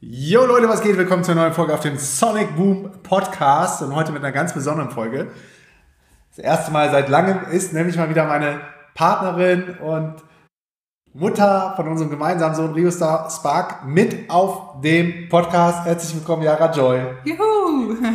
Jo Leute, was geht? Willkommen zur neuen Folge auf dem Sonic Boom Podcast und heute mit einer ganz besonderen Folge. Das erste Mal seit langem ist nämlich mal wieder meine Partnerin und Mutter von unserem gemeinsamen Sohn Rio Star Spark mit auf dem Podcast. Herzlich willkommen, Yara Joy. Juhu!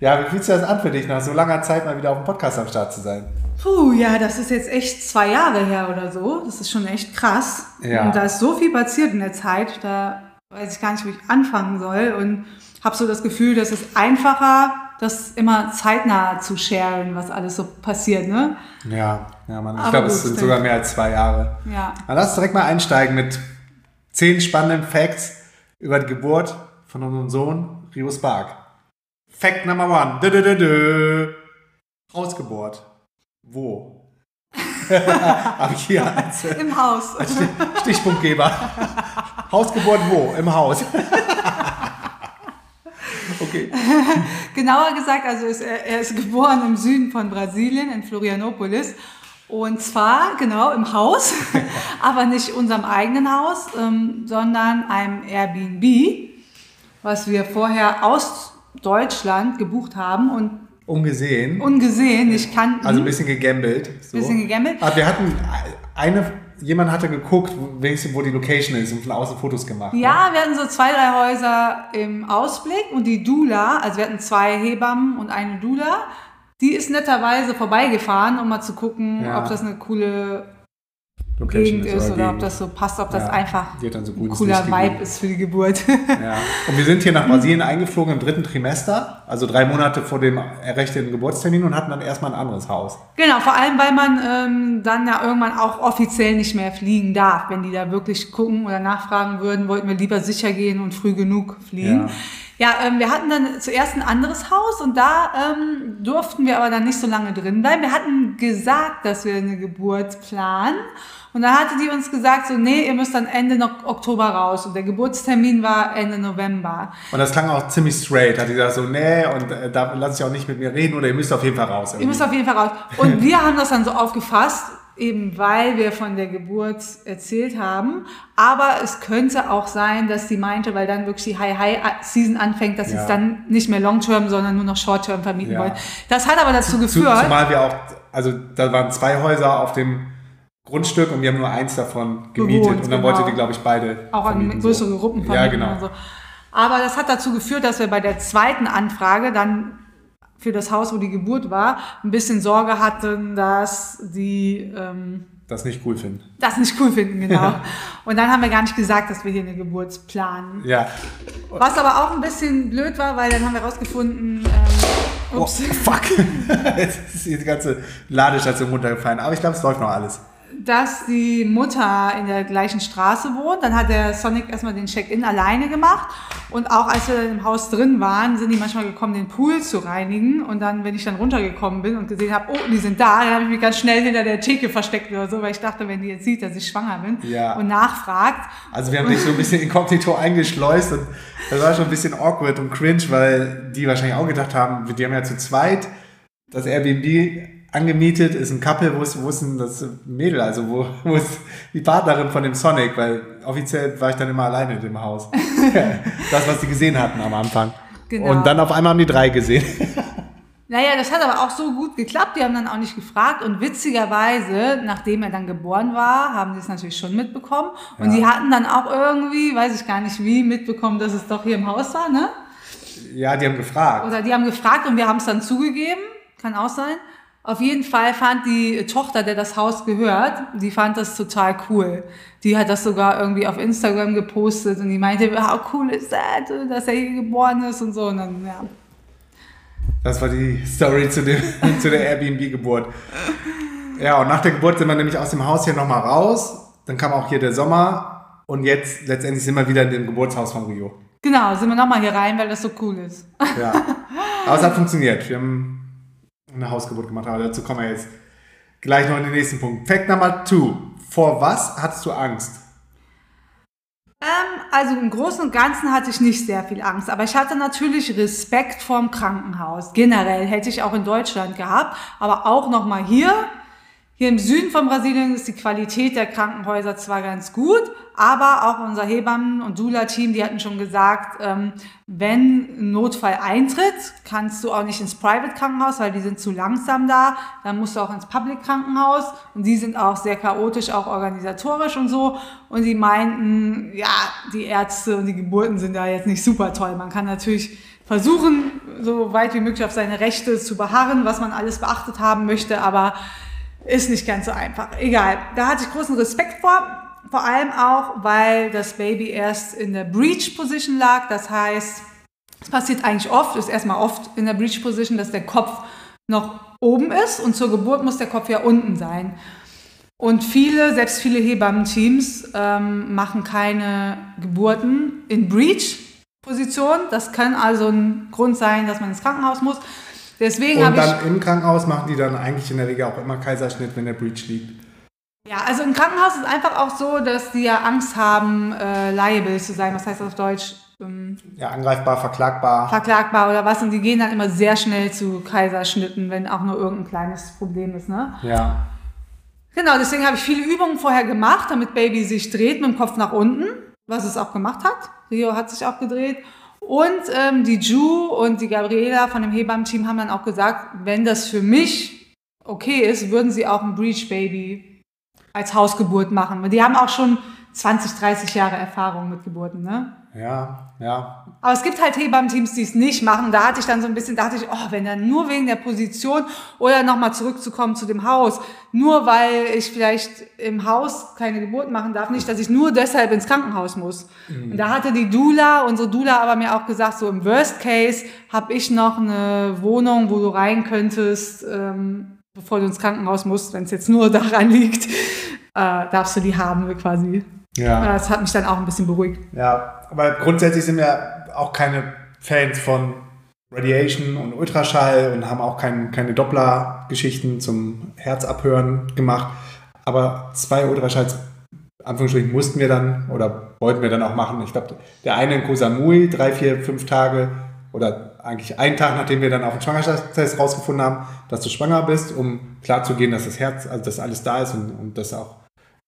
Ja, wie fühlt sich das an für dich, nach so langer Zeit mal wieder auf dem Podcast am Start zu sein? Puh, ja, das ist jetzt echt zwei Jahre her oder so. Das ist schon echt krass. Ja. Und da ist so viel passiert in der Zeit, da weiß ich gar nicht, wo ich anfangen soll. Und habe so das Gefühl, dass es einfacher, das immer zeitnah zu sharen, was alles so passiert, ne? Ja, ja, Mann. Ich Aber glaube, es sind sogar mehr als zwei Jahre. Ja. Na, lass direkt mal einsteigen mit zehn spannenden Facts über die Geburt von unserem Sohn Rio Spark. Fact number one. Dö, dö, dö, dö. Hausgeburt. Wo? Ich hier Im Haus. Stichpunktgeber. Hausgeburt wo? Im Haus. okay. Genauer gesagt, also ist er, er ist geboren im Süden von Brasilien, in Florianopolis. Und zwar, genau, im Haus, aber nicht unserem eigenen Haus, ähm, sondern einem Airbnb, was wir vorher aus Deutschland gebucht haben und Ungesehen. ungesehen, nicht kannten. Also ein bisschen gegambelt. So. Bisschen gegambelt. Aber wir hatten eine, jemand hatte geguckt, wo, die Location ist und von außen Fotos gemacht. ne? Ja, wir hatten so zwei, drei Häuser im Ausblick und die Dula, also wir hatten zwei Hebammen und eine Dula, die ist netterweise vorbeigefahren, um mal zu gucken, Ja. ob das eine coole Location Gegend ist oder, ob das so passt, ob das Ja, einfach so ein cooler. Vibe ist für die Geburt. Ja. Und wir sind hier nach Brasilien eingeflogen im dritten Trimester, also drei Monate vor dem errechneten Geburtstermin und hatten dann erstmal ein anderes Haus. genau, vor allem, weil man ähm, dann ja irgendwann auch offiziell nicht mehr fliegen darf. Wenn die da wirklich gucken oder nachfragen würden, wollten wir lieber sicher gehen und früh genug fliegen. Ja, ähm, wir hatten dann zuerst ein anderes Haus und da ähm, durften wir aber dann nicht so lange drin bleiben. Wir hatten gesagt, dass wir eine Geburt planen. Und dann hatte die uns gesagt, so, nee, ihr müsst dann Ende Oktober raus. Und der Geburtstermin war Ende November. Und das klang auch ziemlich straight. Hat die gesagt so, nee, und äh, da lass ich auch nicht mit mir reden oder ihr müsst auf jeden Fall raus. Ihr irgendwie. müsst auf jeden Fall raus. Und wir haben das dann so aufgefasst, eben weil wir von der Geburt erzählt haben. Aber es könnte auch sein, dass sie meinte, weil dann wirklich die High-High-Season anfängt, dass sie Ja. es dann nicht mehr Long-Term, sondern nur noch Short-Term vermieten Ja. wollen. Das hat aber dazu Zu, geführt. zumal wir auch, also da waren zwei Häuser auf dem Grundstück und wir haben nur eins davon gemietet. Bewohnt, und dann genau. wollte die, glaube ich, beide. auch an größere so. Gruppen Ja, vermieten genau. und so. Aber das hat dazu geführt, dass wir bei der zweiten Anfrage dann für das Haus, wo die Geburt war, ein bisschen Sorge hatten, dass die ähm, Das nicht cool finden. das nicht cool finden, genau. Und dann haben wir gar nicht gesagt, dass wir hier eine Geburt planen. Ja. Was aber auch ein bisschen blöd war, weil dann haben wir rausgefunden, ähm, Oh, ups, fuck. Jetzt ist die ganze Ladestation runtergefallen. Aber ich glaube, es läuft noch alles. Dass die Mutter in der gleichen Straße wohnt. Dann hat der Sonic erstmal den Check-in alleine gemacht. Und auch als wir dann im Haus drin waren, sind die manchmal gekommen, den Pool zu reinigen. Und dann, wenn ich dann runtergekommen bin und gesehen habe, oh, die sind da, dann habe ich mich ganz schnell hinter der Theke versteckt oder so, weil ich dachte, wenn die jetzt sieht, dass ich schwanger bin Ja. und nachfragt, Also wir haben dich so ein bisschen inkognito eingeschleust und das war schon ein bisschen awkward und cringe, weil die wahrscheinlich auch gedacht haben, die haben ja zu zweit das Airbnb angemietet, ist ein Couple, wo ist, wo ist denn das Mädel, also wo, wo ist die Partnerin von dem Sonic, weil offiziell war ich dann immer alleine in dem Haus. das, was die gesehen hatten am Anfang. Genau. Und dann auf einmal haben die drei gesehen. Naja, das hat aber auch so gut geklappt. Die haben dann auch nicht gefragt. Und witzigerweise, nachdem er dann geboren war, haben sie es natürlich schon mitbekommen. Und Ja. die hatten dann auch irgendwie, weiß ich gar nicht wie, mitbekommen, dass es doch hier im Haus war, ne? Ja, die haben gefragt. Oder die haben gefragt und wir haben es dann zugegeben. Kann auch sein. Auf jeden Fall fand die Tochter, der das Haus gehört, die fand das total cool. Die hat das sogar irgendwie auf Instagram gepostet und die meinte, how cool ist that, dass er hier geboren ist und so. Und dann, ja. Das war die Story zu, dem, zu der Airbnb-Geburt. Ja, und nach der Geburt sind wir nämlich aus dem Haus hier nochmal raus. Dann kam auch hier der Sommer. Und jetzt letztendlich sind wir wieder in dem Geburtshaus von Rio. Genau, sind wir nochmal hier rein, weil das so cool ist. Ja. Aber es hat funktioniert. Wir haben eine Hausgeburt gemacht. Aber dazu kommen wir jetzt gleich noch in den nächsten Punkt. Fact Number two. Vor was hattest du Angst? Ähm, also im Großen und Ganzen hatte ich nicht sehr viel Angst, aber ich hatte natürlich Respekt vorm Krankenhaus. Generell hätte ich auch in Deutschland gehabt, aber auch nochmal hier. Hier im Süden von Brasilien ist die Qualität der Krankenhäuser zwar ganz gut, aber auch unser Hebammen- und Dula-Team, die hatten schon gesagt, ähm, wenn ein Notfall eintritt, kannst du auch nicht ins Private-Krankenhaus, weil die sind zu langsam da. Dann musst du auch ins Public-Krankenhaus und die sind auch sehr chaotisch, auch organisatorisch und so. Und die meinten, ja, die Ärzte und die Geburten sind da jetzt nicht super toll. Man kann natürlich versuchen, so weit wie möglich auf seine Rechte zu beharren, was man alles beachtet haben möchte, aber ist nicht ganz so einfach. Egal. Da hatte ich großen Respekt vor. Vor allem auch, weil das Baby erst in der Breach Position lag. Das heißt, es passiert eigentlich oft, ist erstmal oft in der Breach Position, dass der Kopf noch oben ist und zur Geburt muss der Kopf ja unten sein. Und viele, selbst viele Hebammen-Teams ähm, machen keine Geburten in Breach-Position. Das kann also ein Grund sein, dass man ins Krankenhaus muss. Deswegen und dann im Krankenhaus machen die dann eigentlich in der Regel auch immer Kaiserschnitt, wenn der Breach liegt. Ja, also im Krankenhaus ist einfach auch so, dass die ja Angst haben, äh, liable zu sein. Was heißt das auf Deutsch? Ähm, ja, angreifbar, verklagbar. Verklagbar oder was. Und die gehen dann immer sehr schnell zu Kaiserschnitten, wenn auch nur irgendein kleines Problem ist. Ne? Ja. Genau, deswegen habe ich viele Übungen vorher gemacht, damit Baby sich dreht mit dem Kopf nach unten, was es auch gemacht hat. Rio hat sich auch gedreht. Und ähm, die Ju und die Gabriela von dem Hebammen-Team haben dann auch gesagt, wenn das für mich okay ist, würden sie auch ein Breach Baby als Hausgeburt machen. Die haben auch schon 20, 30 Jahre Erfahrung mit Geburten, ne? Ja, ja. Aber es gibt halt Hebammen-Teams, die es nicht machen. Da hatte ich dann so ein bisschen, da dachte ich, oh, wenn dann nur wegen der Position oder nochmal zurückzukommen zu dem Haus, nur weil ich vielleicht im Haus keine Geburt machen darf, nicht, dass ich nur deshalb ins Krankenhaus muss. Mhm. Und da hatte die Dula, unsere Dula aber mir auch gesagt, so im Worst Case habe ich noch eine Wohnung, wo du rein könntest, ähm, bevor du ins Krankenhaus musst, wenn es jetzt nur daran liegt, äh, darfst du die haben quasi. Ja. Das hat mich dann auch ein bisschen beruhigt. Ja, aber grundsätzlich sind wir auch keine Fans von Radiation und Ultraschall und haben auch kein, keine Doppler-Geschichten zum Herzabhören gemacht. Aber zwei Ultraschalls, Anführungsstrichen, mussten wir dann oder wollten wir dann auch machen. Ich glaube, der eine in Koh Samui, drei, vier, fünf Tage oder eigentlich einen Tag, nachdem wir dann auf dem Schwangerschaftstest rausgefunden haben, dass du schwanger bist, um klarzugehen, dass das Herz, also dass alles da ist und, und das auch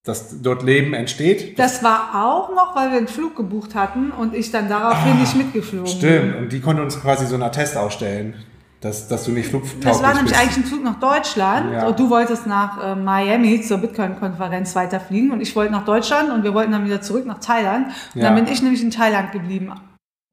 dass dort Leben entsteht. Das war auch noch, weil wir einen Flug gebucht hatten und ich dann daraufhin ah, nicht mitgeflogen Stimmt, und die konnte uns quasi so einen Attest ausstellen, dass, dass du nicht flugtauglich bist. Das war nämlich eigentlich ein Flug nach Deutschland ja. und du wolltest nach äh, Miami zur Bitcoin-Konferenz weiterfliegen und ich wollte nach Deutschland und wir wollten dann wieder zurück nach Thailand und ja. dann bin ich nämlich in Thailand geblieben.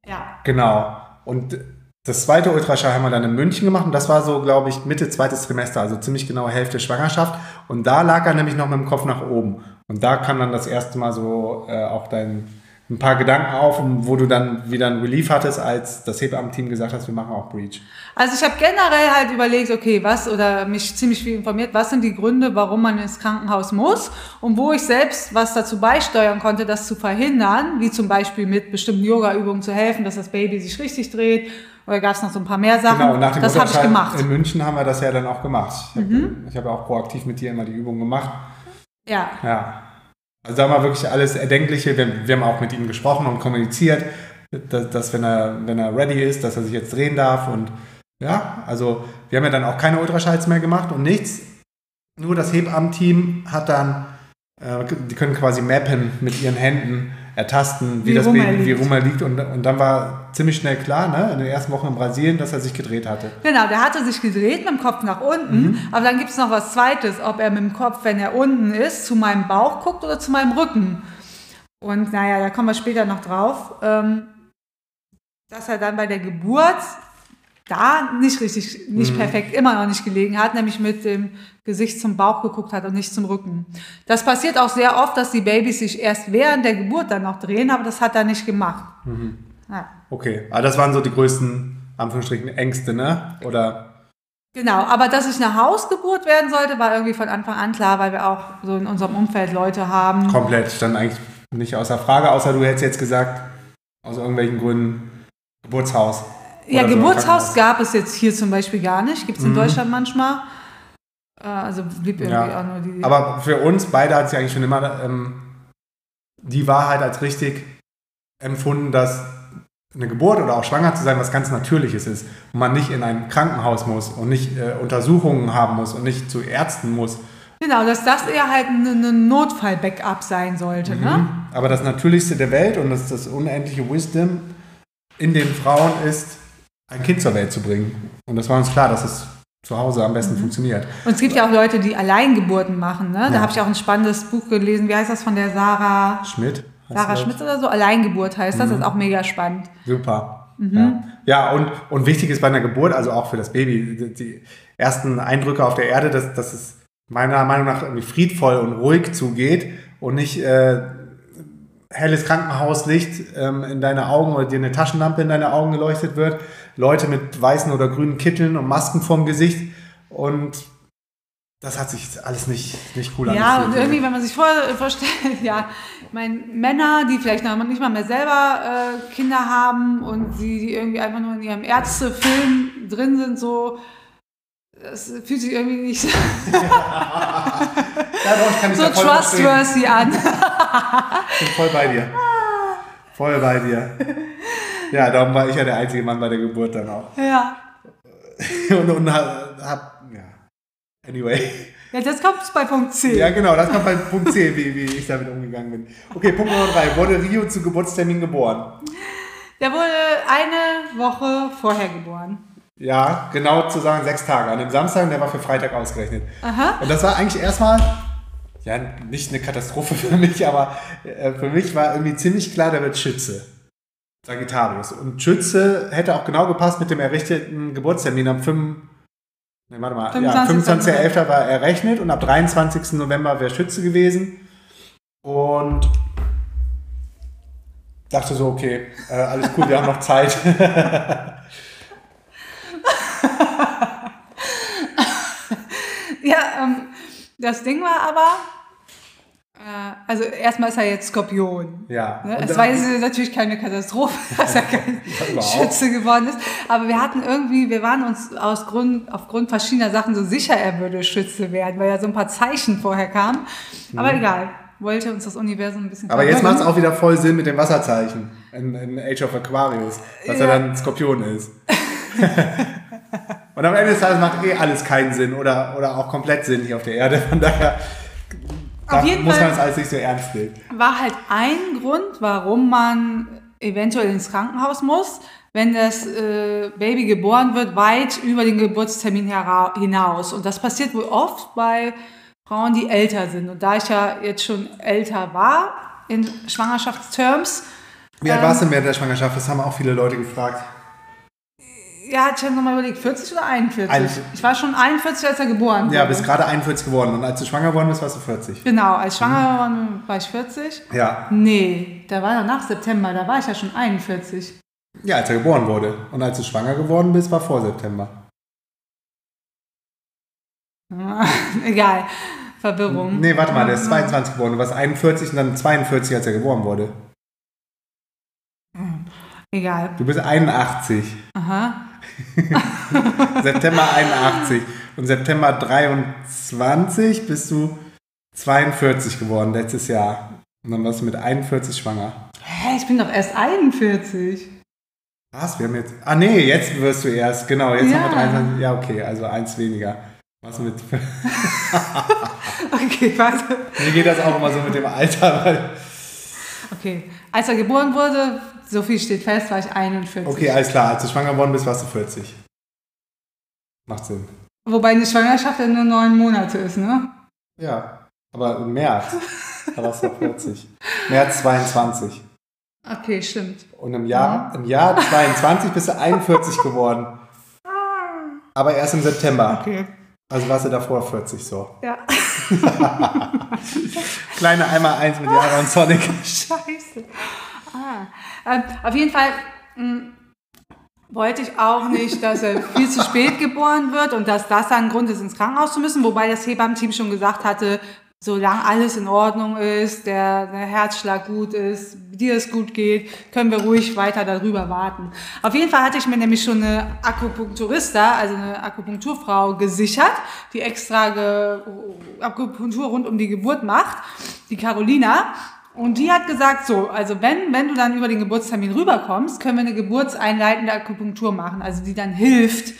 Ja. Genau. Und das zweite Ultraschall haben wir dann in München gemacht und das war so, glaube ich, Mitte zweites Trimester, also ziemlich genau Hälfte Schwangerschaft. Und da lag er nämlich noch mit dem Kopf nach oben. Und da kam dann das erste Mal so äh, auch dein ein paar Gedanken auf, wo du dann wieder ein Relief hattest, als das Hebammen-Team gesagt hat, wir machen auch Breach? Also ich habe generell halt überlegt, okay, was oder mich ziemlich viel informiert, was sind die Gründe, warum man ins Krankenhaus muss und wo ich selbst was dazu beisteuern konnte, das zu verhindern, wie zum Beispiel mit bestimmten Yoga-Übungen zu helfen, dass das Baby sich richtig dreht oder gab es noch so ein paar mehr Sachen? Genau, und nach dem das habe ich gemacht. In München haben wir das ja dann auch gemacht. Ich mhm. habe hab auch proaktiv mit dir immer die Übung gemacht. Ja. Ja. Also da wir wirklich alles Erdenkliche. Wir, wir haben auch mit ihm gesprochen und kommuniziert, dass, dass, wenn, er, wenn er ready ist, dass er sich jetzt drehen darf. Und ja, also wir haben ja dann auch keine Ultraschalls mehr gemacht und nichts. Nur das Hebammen-Team hat dann, äh, die können quasi mappen mit ihren Händen, ertasten, wie, wie das Baby, wie rum er liegt. Und, und dann war ziemlich schnell klar, ne, in den ersten Wochen in Brasilien, dass er sich gedreht hatte. Genau, der hatte sich gedreht mit dem Kopf nach unten. Mhm. Aber dann gibt es noch was Zweites, ob er mit dem Kopf, wenn er unten ist, zu meinem Bauch guckt oder zu meinem Rücken. Und naja, da kommen wir später noch drauf. Ähm, dass er dann bei der Geburt da nicht richtig, nicht mhm. perfekt, immer noch nicht gelegen hat, nämlich mit dem Gesicht zum Bauch geguckt hat und nicht zum Rücken. Das passiert auch sehr oft, dass die Babys sich erst während der Geburt dann noch drehen, aber das hat er nicht gemacht. Mhm. Ja. Okay, aber das waren so die größten, Anführungsstrichen, Ängste, ne? Oder? Genau, aber dass ich eine Hausgeburt werden sollte, war irgendwie von Anfang an klar, weil wir auch so in unserem Umfeld Leute haben. Komplett, stand eigentlich nicht außer Frage, außer du hättest jetzt gesagt, aus irgendwelchen Gründen Geburtshaus. Ja, Geburtshaus gab es jetzt hier zum Beispiel gar nicht. Gibt es in mhm. Deutschland manchmal. Äh, also blieb irgendwie ja. auch nur die. Aber für uns beide hat sich eigentlich schon immer ähm, die Wahrheit als richtig empfunden, dass eine Geburt oder auch schwanger zu sein was ganz Natürliches ist und man nicht in ein Krankenhaus muss und nicht äh, Untersuchungen haben muss und nicht zu Ärzten muss, Genau, dass das eher halt ein Notfall-Backup sein sollte. Ne? Mhm. Ne? Aber das Natürlichste der Welt und das, das unendliche Wisdom in den Frauen ist, ein Kind zur Welt zu bringen. Und das war uns klar, dass es zu Hause am besten mhm. funktioniert. Und es gibt ja auch Leute, die Alleingeburten machen. Ne? Da ja. habe ich auch ein spannendes Buch gelesen. Wie heißt das von der Sarah Schmidt? Sarah Schmidt oder so? Alleingeburt heißt das. Mhm. Das ist auch mega spannend. Super. Mhm. Ja, ja und, und wichtig ist bei einer Geburt, also auch für das Baby, die, die ersten Eindrücke auf der Erde, dass, dass es meiner Meinung nach irgendwie friedvoll und ruhig zugeht und nicht äh, helles Krankenhauslicht ähm, in deine Augen oder dir eine Taschenlampe in deine Augen geleuchtet wird, Leute mit weißen oder grünen Kitteln und Masken vorm Gesicht und das hat sich alles nicht, nicht cool angefühlt. Ja, und irgendwie, wenn man sich vor, vorstellt, ja, ich meine, Männer, die vielleicht noch nicht mal mehr selber äh, Kinder haben und die irgendwie einfach nur in ihrem Ärztefilm drin sind, so, das fühlt sich irgendwie nicht ja, doch, kann so trustworthy an. ich bin voll bei dir. Voll bei dir. Ja, darum war ich ja der einzige Mann bei der Geburt dann auch. Ja. und, und hab, hab ja. Anyway. Ja, das kommt bei Punkt C. Ja, genau, das kommt bei Punkt C, wie, wie ich damit umgegangen bin. Okay, Punkt Nummer drei. Wurde Rio zu Geburtstermin geboren? Der wurde eine Woche vorher geboren. Ja, genau zu sagen sechs Tage. An dem Samstag, der war für Freitag ausgerechnet. Aha. Und das war eigentlich erstmal, ja, nicht eine Katastrophe für mich, aber äh, für mich war irgendwie ziemlich klar, der wird Schütze. Sagittarius. Und Schütze hätte auch genau gepasst mit dem errichteten Geburtstermin am 5. Nee, warte mal. 25. Ja, 25.11. war errechnet und ab 23. November wäre Schütze gewesen. Und dachte so, okay, äh, alles gut, wir haben noch Zeit. ja, ähm, das Ding war aber, also erstmal ist er jetzt Skorpion. Ja. Ne? Es war jetzt natürlich keine Katastrophe, dass er kein Schütze geworden ist. Aber wir hatten irgendwie, wir waren uns aus Grund, aufgrund verschiedener Sachen so sicher, er würde Schütze werden, weil ja so ein paar Zeichen vorher kamen. Aber mhm. egal. Wollte uns das Universum ein bisschen Aber jetzt macht es auch wieder voll Sinn mit dem Wasserzeichen in, in Age of Aquarius, dass ja. er dann Skorpion ist. Und am Ende des Tages macht eh alles keinen Sinn oder, oder auch komplett Sinn hier auf der Erde. Von daher jeden muss man es alles nicht so ernst nehmen. War halt ein Grund, warum man eventuell ins Krankenhaus muss, wenn das äh, Baby geboren wird, weit über den Geburtstermin hinaus. Und das passiert wohl oft bei Frauen, die älter sind. Und da ich ja jetzt schon älter war in Schwangerschaftsterms. Wie alt ähm, warst du denn während der Schwangerschaft? Das haben auch viele Leute gefragt. Ja, ich habe nochmal überlegt, 40 oder 41? Ein, ich war schon 41, als er geboren wurde. Ja, bist gerade 41 geworden. Und als du schwanger geworden bist, warst du 40. Genau, als schwanger geworden war ich 40. Ja. Nee, da war ja nach September, da war ich ja schon 41. Ja, als er geboren wurde. Und als du schwanger geworden bist, war vor September. Egal. Verwirrung. Nee, warte mal, der ist 22 geworden. Du warst 41 und dann 42, als er geboren wurde. Egal. Du bist 81. Aha. September 81. Und September 23 bist du 42 geworden letztes Jahr. Und dann warst du mit 41 schwanger. Hä, ich bin doch erst 41. Was? Wir haben jetzt. Ah, nee, jetzt wirst du erst. Genau, jetzt ja. haben wir 23. Ja, okay, also eins weniger. Was mit. okay, warte. Mir geht das auch immer so mit dem Alter, weil. Okay, als er geboren wurde, so viel steht fest, war ich 41. Okay, alles klar. Als du schwanger geworden bist, warst du 40. Macht Sinn. Wobei eine Schwangerschaft ja nur neun Monate ist, ne? Ja, aber im März. da warst du 40. März 22. Okay, stimmt. Und im Jahr, im Jahr 22 bist du 41 geworden. Aber erst im September. Okay. Also warst du davor 40 so. Ja. Kleine einmal eins mit Jara und Sonic. Scheiße. Ah. Ähm, auf jeden Fall mh, hm, wollte ich auch nicht, dass er viel zu spät geboren wird und dass das ein Grund ist, ins Krankenhaus zu müssen, wobei das Hebammenteam schon gesagt hatte, solange alles in Ordnung ist, der, der Herzschlag gut ist, dir es gut geht, können wir ruhig weiter darüber warten. Auf jeden Fall hatte ich mir nämlich schon eine Akupunkturista, also eine Akupunkturfrau gesichert, die extra Ge Akupunktur rund um die Geburt macht, die Carolina. Und die hat gesagt, so, also wenn, wenn du dann über den Geburtstermin rüberkommst, können wir eine geburtseinleitende Akupunktur machen, also die dann hilft,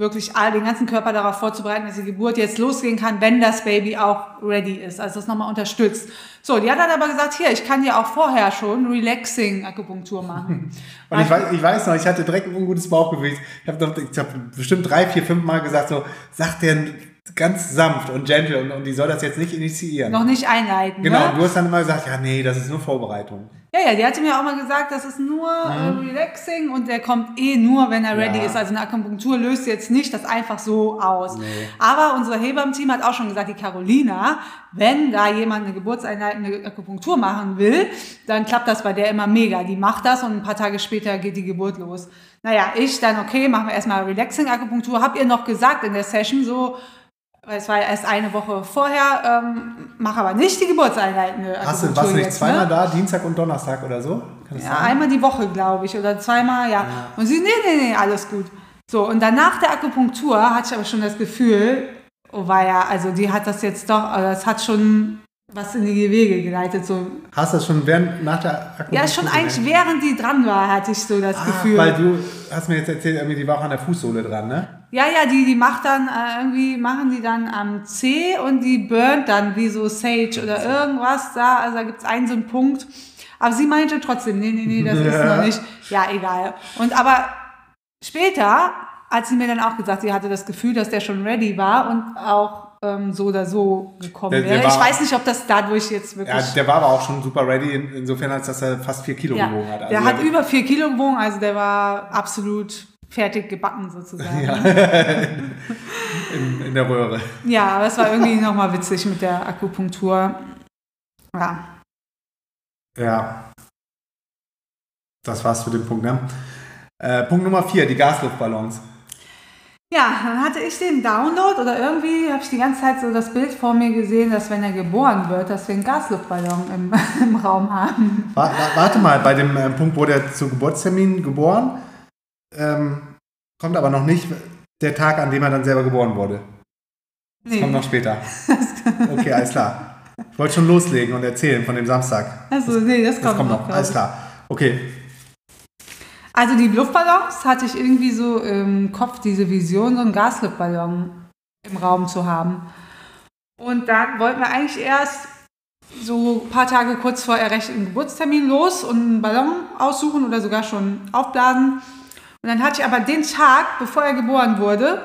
wirklich all den ganzen Körper darauf vorzubereiten, dass die Geburt jetzt losgehen kann, wenn das Baby auch ready ist. Also das nochmal unterstützt. So, die hat dann aber gesagt, hier, ich kann dir auch vorher schon relaxing Akupunktur machen. Und ich weiß, ich weiß noch, ich hatte direkt ein ungutes Bauchgefühl. Ich habe hab bestimmt drei, vier, fünf Mal gesagt, so, sag dir ganz sanft und gentle und, und die soll das jetzt nicht initiieren. Noch nicht einleiten. Genau, ne? du hast dann immer gesagt, ja, nee, das ist nur Vorbereitung. Ja, ja, die hatte mir auch mal gesagt, das ist nur äh, relaxing und der kommt eh nur, wenn er ready Ja. ist. Also eine Akupunktur löst jetzt nicht das einfach so aus. Nee. Aber unser Hebammen-Team hat auch schon gesagt, die Carolina, wenn da jemand eine geburtseinleitende Akupunktur machen will, dann klappt das bei der immer mega. Die macht das und ein paar Tage später geht die Geburt los. Naja, ich dann, okay, machen wir erstmal Relaxing-Akupunktur. Hab ihr noch gesagt in der Session so, weil es war ja erst eine Woche vorher, ähm, mach aber nicht die geburtseinleitende Akupunktur Hast du, warst du nicht jetzt, zweimal ne? da, Dienstag und Donnerstag oder so? Ja, sein? einmal die Woche, glaube ich, oder zweimal, ja. Und sie, nee, nee, nee, alles gut. So, und dann nach der Akupunktur hatte ich aber schon das Gefühl, oh war ja, also die hat das jetzt doch, also das hat schon was in die Wege geleitet. So. Hast du das schon während, nach der Akupunktur? Ja, schon eigentlich gemerkt? während die dran war, hatte ich so das Ah, Gefühl. Weil du hast mir jetzt erzählt, irgendwie die war auch an der Fußsohle dran, ne? Ja, ja, die, die macht dann äh, irgendwie, machen die dann am C und die burnt dann wie so Sage oder irgendwas da. Also da gibt's einen so einen Punkt. Aber sie meinte trotzdem, nee, nee, nee, das ist Ja. noch nicht. Ja, egal. Und aber später hat sie mir dann auch gesagt, sie hatte das Gefühl, dass der schon ready war und auch ähm, so oder so gekommen Der- der wäre. war- Ich weiß nicht, ob das dadurch jetzt wirklich. Ja, der war aber auch schon super ready, in- insofern als dass er fast vier Kilo Ja, gewogen hat. Also der hat über vier Kilo gewogen, also der war absolut fertig gebacken sozusagen. Ja. in, in der Röhre. Ja, aber es war irgendwie nochmal witzig mit der Akupunktur. Ja. Ja. Das war's für den Punkt, ne? Äh, Punkt Nummer vier, die Gasluftballons. Ja, dann hatte ich den Download oder irgendwie habe ich die ganze Zeit so das Bild vor mir gesehen, dass wenn er geboren wird, dass wir einen Gasluftballon im, im Raum haben. Wa- wa- Warte mal, bei dem äh, Punkt wurde er zu Geburtstermin geboren, ähm, kommt aber noch nicht der Tag, an dem er dann selber geboren wurde. Das kommt noch später. Okay, alles klar. Ich wollte schon loslegen und erzählen von dem Samstag. Also, nee, das kommt, Das kommt noch. noch. Alles klar. Okay. Also die Luftballons hatte ich irgendwie so im Kopf, diese Vision, so einen Gasluftballon im Raum zu haben. Und dann wollten wir eigentlich erst so ein paar Tage kurz vor errechneten Geburtstermin los und einen Ballon aussuchen oder sogar schon aufblasen. Und dann hatte ich aber den Tag, bevor er geboren wurde,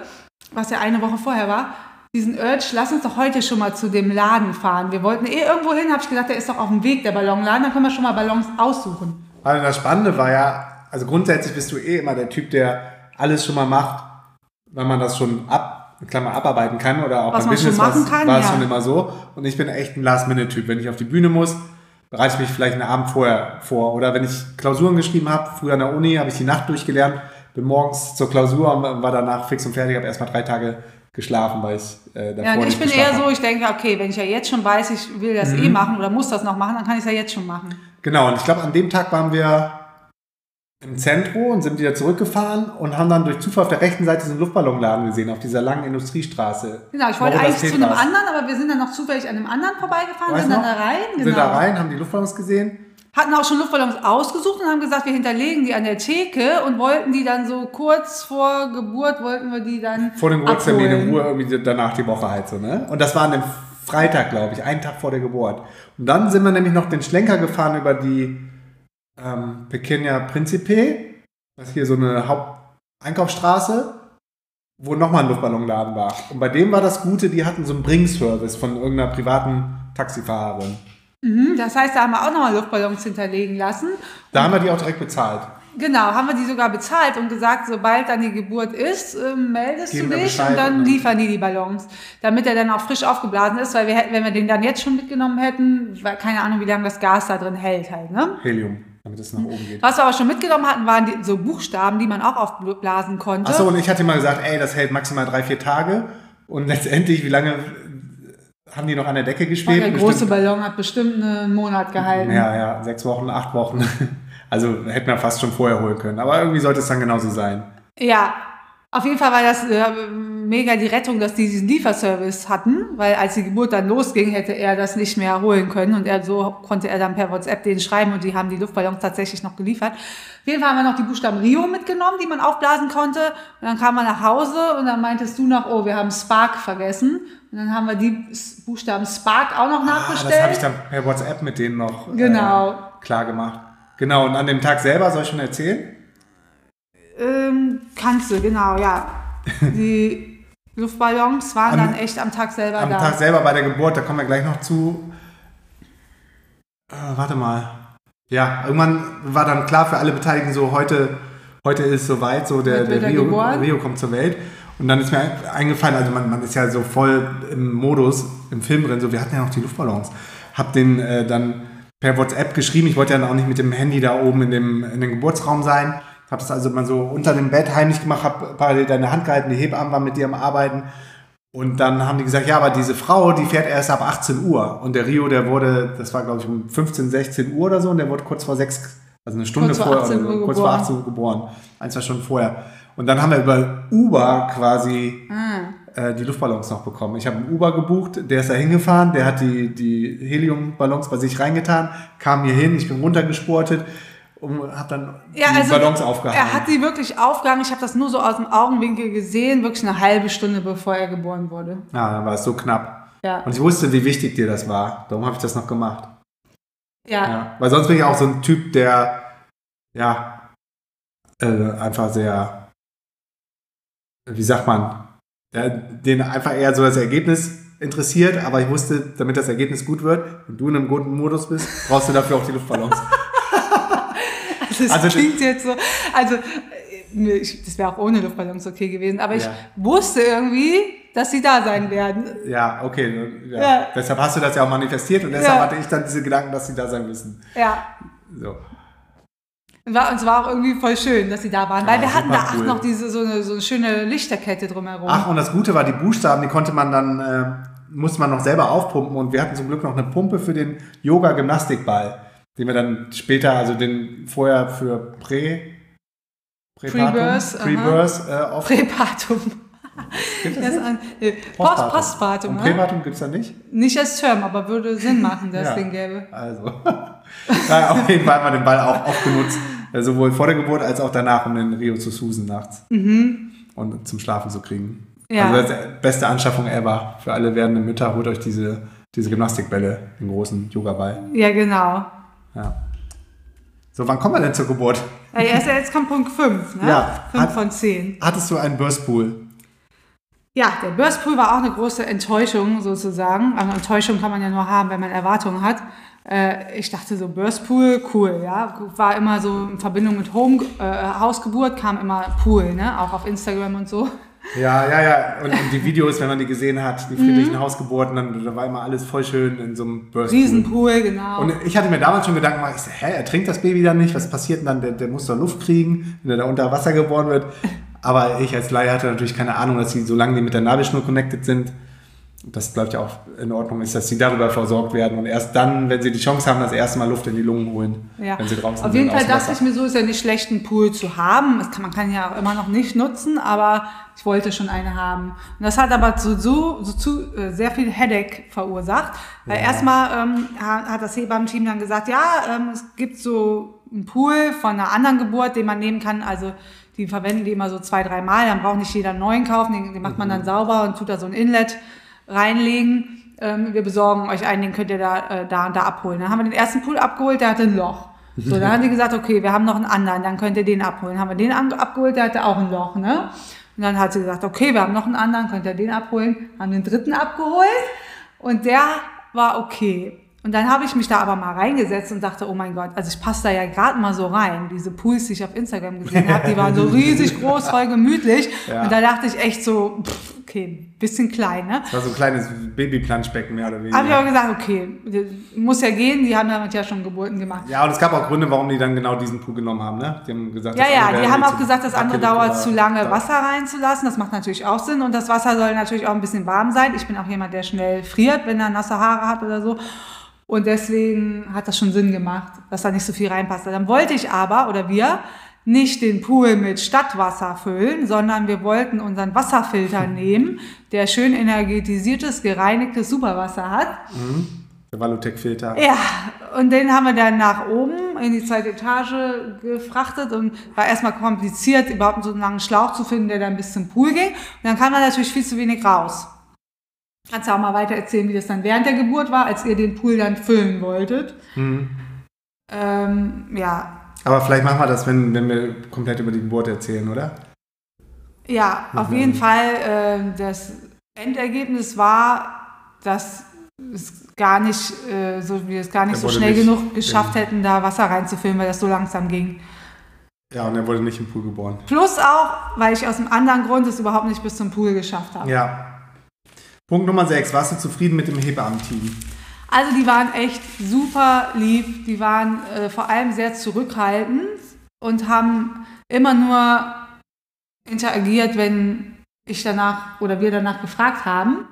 was ja eine Woche vorher war, diesen Urge, lass uns doch heute schon mal zu dem Laden fahren. Wir wollten eh irgendwo hin, habe ich gesagt, der ist doch auf dem Weg, der Ballonladen, dann können wir schon mal Ballons aussuchen. Also das Spannende war ja, also grundsätzlich bist du eh immer der Typ, der alles schon mal macht, wenn man das schon ab, Klammer, abarbeiten kann oder auch Was beim Business machen war's- kann, war es ja. schon immer so. Und ich bin echt ein Last-Minute-Typ. Wenn ich auf die Bühne muss, bereite ich mich vielleicht einen Abend vorher vor. Oder wenn ich Klausuren geschrieben habe, früher an der Uni, habe ich die Nacht durchgelernt, bin morgens zur Klausur und war danach fix und fertig, habe erstmal drei Tage geschlafen, weil ich äh, davor Ja, und ich bin eher so, ich denke, okay, wenn ich ja jetzt schon weiß, ich will das Mhm. eh machen oder muss das noch machen, dann kann ich es ja jetzt schon machen. Genau, und ich glaube, an dem Tag waren wir im Zentrum und sind wieder zurückgefahren und haben dann durch Zufall auf der rechten Seite diesen Luftballonladen gesehen, auf dieser langen Industriestraße. Genau, ich wollte eigentlich zu einem Petras? anderen, aber wir sind dann noch zufällig an einem anderen vorbeigefahren, Weißt sind dann noch? da rein, genau. Sind da rein, haben die Luftballons gesehen. Hatten auch schon Luftballons ausgesucht und haben gesagt, wir hinterlegen die an der Theke und wollten die dann so kurz vor Geburt, wollten wir die dann Vor dem Geburtstermin in. Ruhe, irgendwie danach die Woche halt so, ne? Und das war an dem Freitag, glaube ich, einen Tag vor der Geburt. Und dann sind wir nämlich noch den Schlenker gefahren über die ähm, Pequeña Principe. Das ist hier so eine Haupteinkaufsstraße, wo nochmal ein Luftballonladen war. Und bei dem war das Gute, die hatten so einen Bringservice von irgendeiner privaten Taxifahrerin. Mhm, das heißt, da haben wir auch nochmal Luftballons hinterlegen lassen. Da haben wir die auch direkt bezahlt. Genau, haben wir die sogar bezahlt und gesagt, sobald dann die Geburt ist, ähm, meldest Geben du dich Bescheid und dann und dann- liefern die die Ballons, damit er dann auch frisch aufgeblasen ist, weil wir hätten, wenn wir den dann jetzt schon mitgenommen hätten, weil keine Ahnung, wie lange das Gas da drin hält halt, ne? Helium, damit es nach oben geht. Was wir aber schon mitgenommen hatten, waren die, so Buchstaben, die man auch aufblasen konnte. Achso, und ich hatte mal gesagt, ey, das hält maximal drei, vier Tage. Und letztendlich, wie lange haben die noch an der Decke geschwebt? der große Bestimmt- Ballon hat bestimmt einen Monat gehalten. Ja, ja, sechs Wochen, acht Wochen. Also hätten wir fast schon vorher holen können. Aber irgendwie sollte es dann genauso sein. Ja, auf jeden Fall war das äh, mega die Rettung, dass die diesen Lieferservice hatten, weil als die Geburt dann losging, hätte er das nicht mehr holen können und er so konnte er dann per WhatsApp denen schreiben und die haben die Luftballons tatsächlich noch geliefert. Auf jeden Fall haben wir noch die Buchstaben Rio mitgenommen, die man aufblasen konnte und dann kam man nach Hause und dann meintest du noch, oh, wir haben Spark vergessen und dann haben wir die Buchstaben Spark auch noch nachbestellt. Ah, das habe ich dann per WhatsApp mit denen noch genau. äh, klar gemacht. Genau, und an dem Tag selber soll ich schon erzählen? Ähm, kannst du, genau, ja. Die Luftballons waren am, dann echt am Tag selber am da. Am Tag selber bei der Geburt, da kommen wir gleich noch zu. Äh, warte mal. Ja, irgendwann war dann klar für alle Beteiligten so, heute, heute ist soweit, so der, der Rio, Rio kommt zur Welt. Und dann ist mir eingefallen, also man, man ist ja so voll im Modus, im Film drin, so wir hatten ja noch die Luftballons. Hab den äh, dann per WhatsApp geschrieben, ich wollte ja auch nicht mit dem Handy da oben in dem, in dem Geburtsraum sein. Habe das also mal so unter dem Bett heimlich gemacht, habe parallel deine Hand gehalten, die Hebammen waren mit dir am Arbeiten. Und dann haben die gesagt, ja, aber diese Frau, die fährt erst ab 18 Uhr. Und der Rio, der wurde, das war glaube ich um 15, 16 Uhr oder so, und der wurde kurz vor sechs, also eine Stunde kurz vorher, vor oder kurz vor 18 Uhr geboren. Ein, zwei Stunden vorher. Und dann haben wir über Uber quasi ah. äh, die Luftballons noch bekommen. Ich habe einen Uber gebucht, der ist da hingefahren, der hat die, die Heliumballons bei sich reingetan, kam hier hin, ich bin runtergesportet und habe dann ja, die also Ballons aufgehangen. Er hat sie wirklich aufgehangen. Ich habe das nur so aus dem Augenwinkel gesehen, wirklich eine halbe Stunde bevor er geboren wurde. Ja, dann war es so knapp. Ja. Und ich wusste, wie wichtig dir das war. Darum habe ich das noch gemacht. Ja. ja. Weil sonst bin ich auch so ein Typ, der ja äh, einfach sehr, wie sagt man, der, den einfach eher so das Ergebnis interessiert, aber ich wusste, damit das Ergebnis gut wird, wenn du in einem guten Modus bist, brauchst du dafür auch die Luftballons. Das also, klingt jetzt so. Also, äh, das wäre auch ohne Luftballons okay gewesen, aber ich wusste irgendwie, dass sie da sein werden. Ja, okay. Ja. Ja. Deshalb hast du das ja auch manifestiert und deshalb hatte ich dann diese Gedanken, dass sie da sein müssen. Ja. So. Und es war auch irgendwie voll schön, dass sie da waren, weil wir hatten da cool. auch noch diese, so, eine, so eine schöne Lichterkette drumherum. Ach, und das Gute war, die Buchstaben, die konnte man dann, äh, musste man noch selber aufpumpen und wir hatten zum Glück noch eine Pumpe für den Yoga-Gymnastikball den wir dann später, also den vorher für Prä, Pre-Birth, Pre-Birth äh, oft. Präpartum. Gibt es ein, äh, Postpartum. Postpartum. Und Präpartum gibt es da nicht? Nicht als Term, aber würde Sinn machen, dass ja, den gäbe. Also, naja, auf jeden Fall haben wir den Ball auch oft genutzt, äh, sowohl vor der Geburt als auch danach, um den Rio zu susen nachts. Mhm. Und zum Schlafen zu kriegen. Ja. Also das ist die beste Anschaffung ever. Für alle werdenden Mütter, holt euch diese, diese Gymnastikbälle, den großen Yoga-Ball. Ja, genau. Ja. So, wann kommen wir denn zur Geburt? Ja, erst, jetzt kommt Punkt 5, ne? Ja. 5 von 10. Hattest du einen Burstpool? Ja, der Burstpool war auch eine große Enttäuschung sozusagen. Also Enttäuschung kann man ja nur haben, wenn man Erwartungen hat. Äh, ich dachte so, Burstpool, cool, ja. War immer so in Verbindung mit Home, äh, Hausgeburt, kam immer Pool, ne? Auch auf Instagram und so. Ja, ja, ja. Und, und, die Videos, wenn man die gesehen hat, die Friedrichshausgeburten, dann da war immer alles voll schön in so einem Burstpool. Riesenpool, genau. Und ich hatte mir damals schon Gedanken gemacht, ich so, hä, er trinkt das Baby dann nicht? Was passiert denn dann? Der, der muss doch Luft kriegen, wenn er da unter Wasser geboren wird. Aber ich als Laie hatte natürlich keine Ahnung, dass sie, solange die mit der Nabelschnur connected sind, das bleibt ja auch in Ordnung ist, dass sie darüber versorgt werden und erst dann, wenn sie die Chance haben, das erste Mal Luft in die Lungen holen, ja. wenn sie draußen Auf jeden Fall dachte ich mir so, ist ja nicht schlecht, einen Pool zu haben. Kann, man kann ja auch immer noch nicht nutzen, aber ich wollte schon eine haben. Und das hat aber so, so, so zu, äh, sehr viel Headache verursacht. Weil ja. erstmal ähm, hat das Hebammenteam dann gesagt, ja, ähm, es gibt so einen Pool von einer anderen Geburt, den man nehmen kann. Also die verwenden die immer so zwei, drei Mal. Dann braucht nicht jeder einen neuen kaufen. Den, den macht man dann mhm. sauber und tut da so ein Inlet reinlegen. Ähm, wir besorgen euch einen, den könnt ihr da, äh, da und da abholen. Dann haben wir den ersten Pool abgeholt, der hatte ein Loch. So, dann haben die gesagt, okay, wir haben noch einen anderen, dann könnt ihr den abholen. Haben wir den abgeholt, der hatte auch ein Loch, ne? Und dann hat sie gesagt, okay, wir haben noch einen anderen, könnt ihr den abholen. Haben den dritten abgeholt und der war okay. Und dann habe ich mich da aber mal reingesetzt und dachte, oh mein Gott, also ich passe da ja gerade mal so rein. Diese Pools, die ich auf Instagram gesehen habe, die waren so riesig groß, voll gemütlich. Ja. Und da dachte ich echt so, pff, okay, bisschen klein, ne? Das war so ein kleines Babyplanschbecken mehr oder weniger. Habe ich aber gesagt, okay, muss ja gehen, die haben damit ja schon Geburten gemacht. Ja, und es gab auch Gründe, warum die dann genau diesen Pool genommen haben, ne? Die haben gesagt, ja, ja, die haben auch gesagt, das andere dauert zu lange, Wasser reinzulassen. Das macht natürlich auch Sinn. Und das Wasser soll natürlich auch ein bisschen warm sein. Ich bin auch jemand, der schnell friert, wenn er nasse Haare hat oder so. Und deswegen hat das schon Sinn gemacht, dass da nicht so viel reinpasst. Dann wollte ich aber, oder wir, nicht den Pool mit Stadtwasser füllen, sondern wir wollten unseren Wasserfilter nehmen, der schön energetisiertes, gereinigtes Superwasser hat. Mhm. Der Valutec-Filter. Ja, und den haben wir dann nach oben in die zweite Etage gefrachtet und war erstmal kompliziert, überhaupt so einen langen Schlauch zu finden, der dann bis zum Pool ging. Und dann kam da natürlich viel zu wenig raus. Kannst du auch mal weiter erzählen, wie das dann während der Geburt war, als ihr den Pool dann füllen wolltet. Mhm. Ähm, ja, aber vielleicht machen wir das, wenn, wenn wir komplett über die Geburt erzählen, oder? Ja, auf jeden Fall. Äh, das Endergebnis war, dass es gar nicht, äh, so wir es gar nicht so schnell nicht genug geschafft hätten, da Wasser reinzufüllen, weil das so langsam ging. Ja, und er wurde nicht im Pool geboren. Plus auch, weil ich aus einem anderen Grund es überhaupt nicht bis zum Pool geschafft habe. Ja. Punkt Nummer 6. Warst du zufrieden mit dem Hebammenteam? Also die waren echt super lieb, die waren äh, vor allem sehr zurückhaltend und haben immer nur interagiert, wenn ich danach oder wir danach gefragt haben.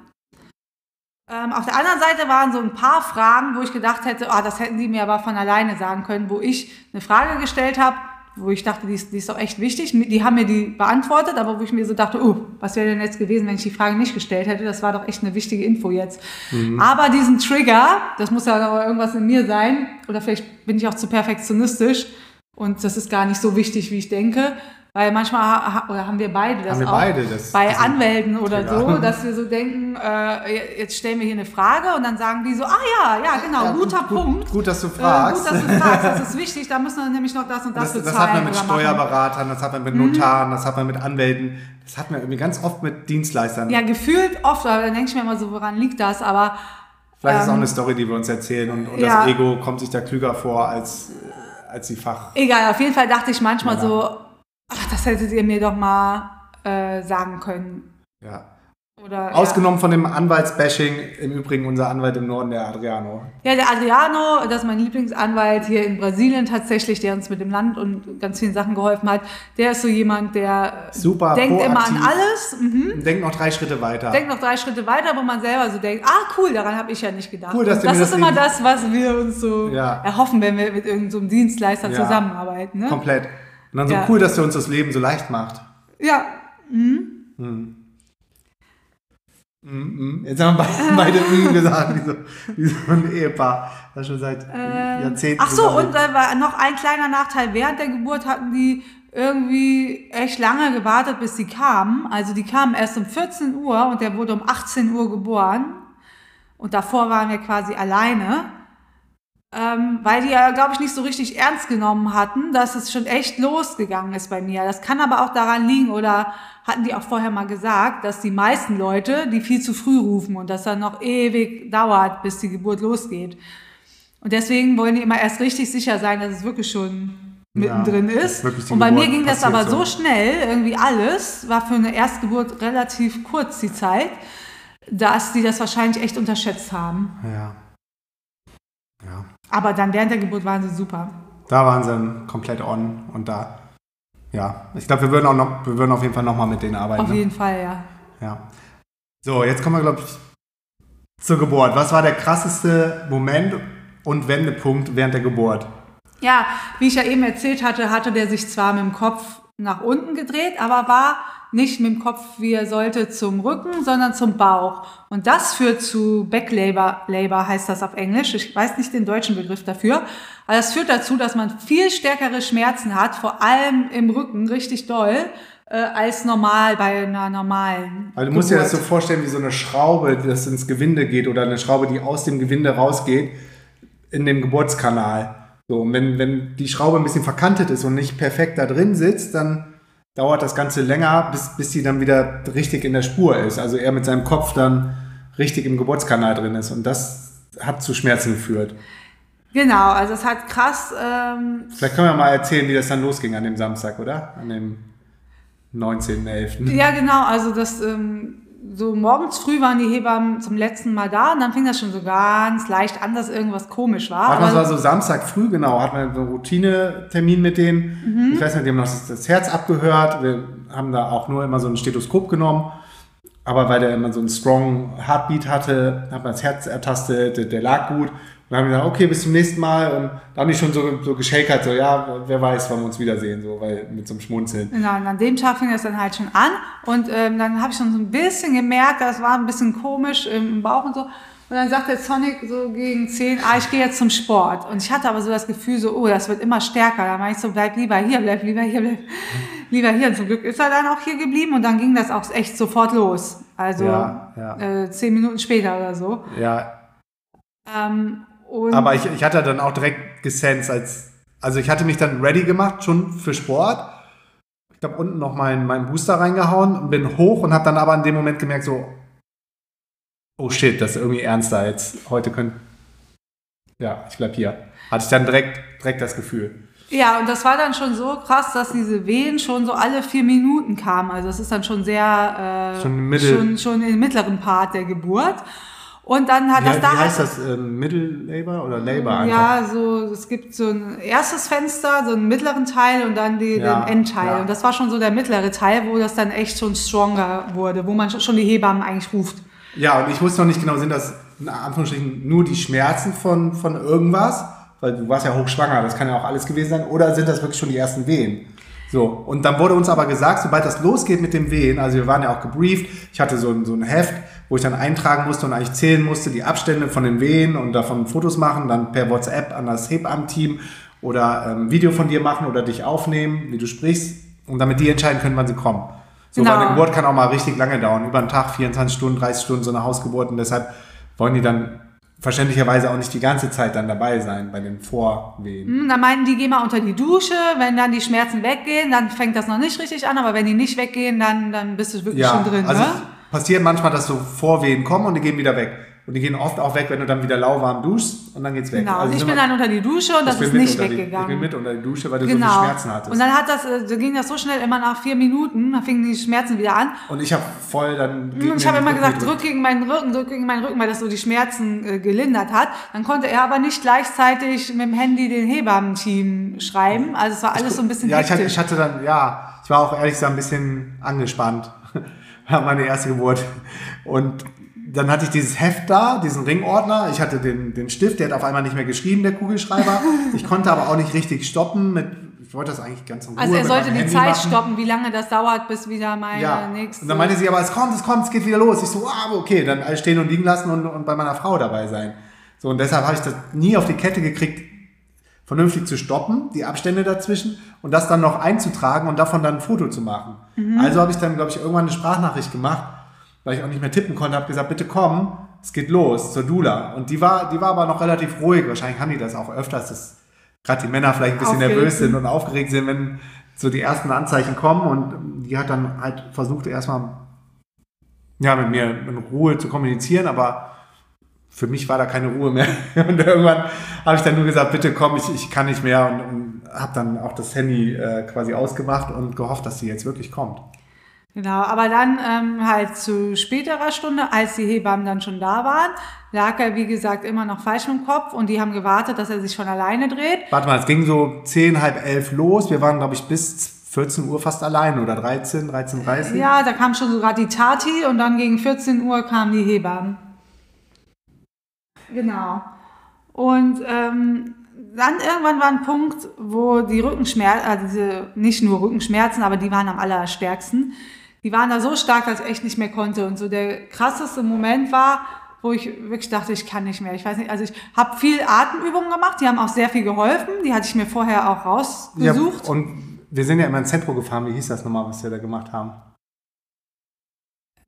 Ähm, auf der anderen Seite waren so ein paar Fragen, wo ich gedacht hätte, oh, das hätten die mir aber von alleine sagen können, wo ich eine Frage gestellt habe wo ich dachte, die ist, die ist doch echt wichtig. Die haben mir die beantwortet, aber wo ich mir so dachte, oh, was wäre denn jetzt gewesen, wenn ich die Frage nicht gestellt hätte? Das war doch echt eine wichtige Info jetzt. Mhm. Aber diesen Trigger, das muss ja aber irgendwas in mir sein, oder vielleicht bin ich auch zu perfektionistisch und das ist gar nicht so wichtig, wie ich denke. Weil manchmal oder haben wir beide das haben wir auch beide das, bei das Anwälten oder so, dass wir so denken, äh, jetzt stellen wir hier eine Frage und dann sagen die so, ah ja, ja genau, ja, guter gut, Punkt. Gut, dass du fragst. Äh, gut, dass du fragst, das ist wichtig, da müssen wir nämlich noch das und das, das bezahlen. Das hat man mit Steuerberatern, das hat man mit Notaren, mhm. das hat man mit Anwälten, das hat man irgendwie ganz oft mit Dienstleistern. Ja, gefühlt oft, aber dann denke ich mir immer so, woran liegt das, aber... Vielleicht ähm, ist auch ähm, eine Story, die wir uns erzählen und, und ja. das Ego kommt sich da klüger vor als, als die Fach... Egal, auf jeden Fall dachte ich manchmal ja. so ach, das hättet ihr mir doch mal äh, sagen können. Ja. Oder, Ausgenommen ja. von dem Anwaltsbashing, im Übrigen unser Anwalt im Norden, der Adriano. Ja, der Adriano, das ist mein Lieblingsanwalt hier in Brasilien tatsächlich, der uns mit dem Land und ganz vielen Sachen geholfen hat. Der ist so jemand, der Super denkt immer an alles. Mhm. Denkt noch drei Schritte weiter. Denkt noch drei Schritte weiter, wo man selber so denkt, ah cool, daran habe ich ja nicht gedacht. Cool, dass das ist das immer das, was wir uns so ja. erhoffen, wenn wir mit irgendeinem so Dienstleister ja. zusammenarbeiten. Ne? Komplett. Und dann so ja. cool, dass der uns das Leben so leicht macht. Ja. Mhm. Mhm. Mhm. Jetzt haben wir beide, beide mhm gesagt, wie so, wie so ein Ehepaar, das schon seit äh, Jahrzehnten. Ach so, und da war noch ein kleiner Nachteil. Während der Geburt hatten die irgendwie echt lange gewartet, bis sie kamen. Also die kamen erst um 14 Uhr und der wurde um 18 Uhr geboren. Und davor waren wir quasi alleine ähm, weil die ja, glaube ich, nicht so richtig ernst genommen hatten, dass es schon echt losgegangen ist bei mir. Das kann aber auch daran liegen, oder hatten die auch vorher mal gesagt, dass die meisten Leute, die viel zu früh rufen und das dann noch ewig dauert, bis die Geburt losgeht. Und deswegen wollen die immer erst richtig sicher sein, dass es wirklich schon mittendrin ja, ist. Und bei mir ging das aber so schnell, irgendwie alles, war für eine Erstgeburt relativ kurz die Zeit, dass die das wahrscheinlich echt unterschätzt haben. Ja. Aber dann während der Geburt waren sie super. Da waren sie komplett on und da, ja, ich glaube, wir würden auch noch, wir würden auf jeden Fall nochmal mit denen arbeiten. Auf ne? jeden Fall, ja. Ja. So, jetzt kommen wir, glaube ich, zur Geburt. Was war der krasseste Moment und Wendepunkt während der Geburt? Ja, wie ich ja eben erzählt hatte, hatte der sich zwar mit dem Kopf nach unten gedreht, aber war nicht mit dem Kopf, wie er sollte, zum Rücken, sondern zum Bauch. Und das führt zu Backlabor, Labor heißt das auf Englisch. Ich weiß nicht den deutschen Begriff dafür. Aber das führt dazu, dass man viel stärkere Schmerzen hat, vor allem im Rücken, richtig doll, äh, als normal bei einer normalen. Also du musst dir das so vorstellen wie so eine Schraube, die das ins Gewinde geht oder eine Schraube, die aus dem Gewinde rausgeht in dem Geburtskanal. So, und wenn, wenn die Schraube ein bisschen verkantet ist und nicht perfekt da drin sitzt, dann dauert das Ganze länger, bis, bis sie dann wieder richtig in der Spur ist. Also er mit seinem Kopf dann richtig im Geburtskanal drin ist. Und das hat zu Schmerzen geführt. Genau, also es hat krass. Ähm Vielleicht können wir mal erzählen, wie das dann losging an dem Samstag, oder? An dem 19.11. Ja, genau. Also das ähm, so morgens früh waren die Hebammen zum letzten Mal da und dann fing das schon so ganz leicht an, dass irgendwas komisch war. Aber das war so Samstag früh, genau, hatten wir einen Routinetermin mit denen. Mhm. Ich weiß nicht, die haben noch das, Herz abgehört. Wir haben da auch nur immer so ein Stethoskop genommen. Aber weil der immer so einen strong Heartbeat hatte, hat man das Herz ertastet, der, der lag gut. Dann haben wir gesagt, okay, bis zum nächsten Mal. Und da haben die schon so, so geschakert, so, ja, wer weiß, wann wir uns wiedersehen, so, weil mit so einem Schmunzeln. Genau, und an dem Tag fing das dann halt schon an. Und ähm, dann habe ich schon so ein bisschen gemerkt, das war ein bisschen komisch im Bauch und so. Und dann sagt der Sonic so gegen 10, ah, ich gehe jetzt zum Sport. Und ich hatte aber so das Gefühl, so, oh, das wird immer stärker. Da meine ich so, bleib lieber hier, bleib lieber hier, bleib lieber hier. Und zum Glück ist er dann auch hier geblieben und dann ging das auch echt sofort los. Also Ja, ja. Äh, zehn Minuten später oder so. Ja, Ähm, und aber ich, ich hatte dann auch direkt gesensed, als, also ich hatte mich dann ready gemacht, schon für Sport. Ich habe unten noch meinen, meinen Booster reingehauen und bin hoch und habe dann aber in dem Moment gemerkt, so, oh shit, das ist irgendwie ernster jetzt. Heute können, ja, ich bleib hier. Hatte ich dann direkt, direkt das Gefühl. Ja, und das war dann schon so krass, dass diese Wehen schon so alle vier Minuten kamen. Also das ist dann schon sehr, äh, Schon schon, schon im mittleren Part der Geburt. Und dann hat Wie, das wie da heißt das? Ähm, Middle Labor oder Labor einfach? Ja, so es gibt so ein erstes Fenster, so einen mittleren Teil und dann die, Ja, den Endteil. ja. Und das war schon so der mittlere Teil, wo das dann echt schon stronger wurde, wo man schon die Hebammen eigentlich ruft. Ja, und ich wusste noch nicht genau, sind das in Anführungsstrichen nur die Schmerzen von, von irgendwas? Weil du warst ja hochschwanger, das kann ja auch alles gewesen sein. Oder sind das wirklich schon die ersten Wehen? So, und dann wurde uns aber gesagt, sobald das losgeht mit dem Wehen, also wir waren ja auch gebrieft, ich hatte so, ein- so ein Heft, wo ich dann eintragen musste und eigentlich zählen musste, die Abstände von den Wehen und davon Fotos machen, dann per WhatsApp an das Hebammenteam oder ähm, Video von dir machen oder dich aufnehmen, wie du sprichst, und damit die entscheiden können, wann sie kommen. So, Genau. weil eine Geburt kann auch mal richtig lange dauern, über einen Tag, 24 Stunden, 30 Stunden, so eine Hausgeburt. Und deshalb wollen die dann verständlicherweise auch nicht die ganze Zeit dann dabei sein bei den Vorwehen. Hm, Dann meinten die, geh mal unter die Dusche, wenn dann die Schmerzen weggehen, dann fängt das noch nicht richtig an, aber wenn die nicht weggehen, dann, dann bist du wirklich Ja, schon drin. also ne? Passiert manchmal, dass so Vorwehen kommen und die gehen wieder weg. Und die gehen oft auch weg, wenn du dann wieder lauwarm duschst und dann geht's weg. Genau, Also und ich bin dann unter die Dusche und das ich ist nicht unter die- weggegangen. Ich bin mit unter die Dusche, weil du so Genau. viel Schmerzen hattest. Und dann hat das, äh, so ging das so schnell immer nach vier Minuten, dann fingen die Schmerzen wieder an. Und ich habe voll dann... gegen Und ich den habe immer gesagt, drück gegen meinen Rücken, drück gegen meinen Rücken, weil das so die Schmerzen äh, gelindert hat. Dann konnte er aber nicht gleichzeitig mit dem Handy den Hebammenteam schreiben. Also es war alles so ein bisschen Ja, ich hatte, ich hatte dann, ja, ich war auch ehrlich gesagt ein bisschen angespannt. War meine erste Geburt. Und dann hatte ich dieses Heft da, diesen Ringordner. Ich hatte den, den Stift, der hat auf einmal nicht mehr geschrieben, der Kugelschreiber. Ich konnte aber auch nicht richtig stoppen mit, ich wollte das eigentlich ganz in Ruhe also er sollte die Handy Zeit machen. stoppen, wie lange das dauert, bis wieder meine Ja, nächste... und dann meinte sie, aber es kommt, es kommt, es geht wieder los. Ich so, ah, okay, dann alles stehen und liegen lassen und, und bei meiner Frau dabei sein. So, und deshalb habe ich das nie auf die Kette gekriegt, vernünftig zu stoppen, die Abstände dazwischen und das dann noch einzutragen und davon dann ein Foto zu machen. Also habe ich dann, glaube ich, irgendwann eine Sprachnachricht gemacht, weil ich auch nicht mehr tippen konnte, habe gesagt, bitte komm, es geht los zur Dula. Und die war, die war aber noch relativ ruhig. Wahrscheinlich haben die das auch öfters, dass gerade die Männer vielleicht ein bisschen Aufgeregt nervös sind sind. und aufgeregt sind, wenn so die ersten Anzeichen kommen. Und die hat dann halt versucht, erstmal ja, mit mir in Ruhe zu kommunizieren, aber für mich war da keine Ruhe mehr. Und irgendwann habe ich dann nur gesagt, bitte komm, ich, ich kann nicht mehr und, und habe dann auch das Handy äh, quasi ausgemacht und gehofft, dass sie jetzt wirklich kommt. Genau, aber dann ähm, halt zu späterer Stunde, als die Hebammen dann schon da waren, lag er, wie gesagt, immer noch falsch im Kopf und die haben gewartet, dass er sich von alleine dreht. Warte mal, es ging so 10, halb elf los. Wir waren, glaube ich, bis 14 Uhr fast allein oder 13, 13.30 Ja, da kam schon sogar die Tati und dann gegen 14 Uhr kamen die Hebammen. Genau. Und ähm, dann irgendwann war ein Punkt, wo die Rückenschmerzen, also diese, nicht nur Rückenschmerzen, aber die waren am allerstärksten. Die waren da so stark, dass ich echt nicht mehr konnte. Und so der krasseste Moment war, wo ich wirklich dachte, ich kann nicht mehr. Ich weiß nicht, also ich habe viel Atemübungen gemacht, die haben auch sehr viel geholfen. Die hatte ich mir vorher auch Ja, rausgesucht. und wir sind ja immer ins Zentrum gefahren. Wie hieß das nochmal, was wir da gemacht haben?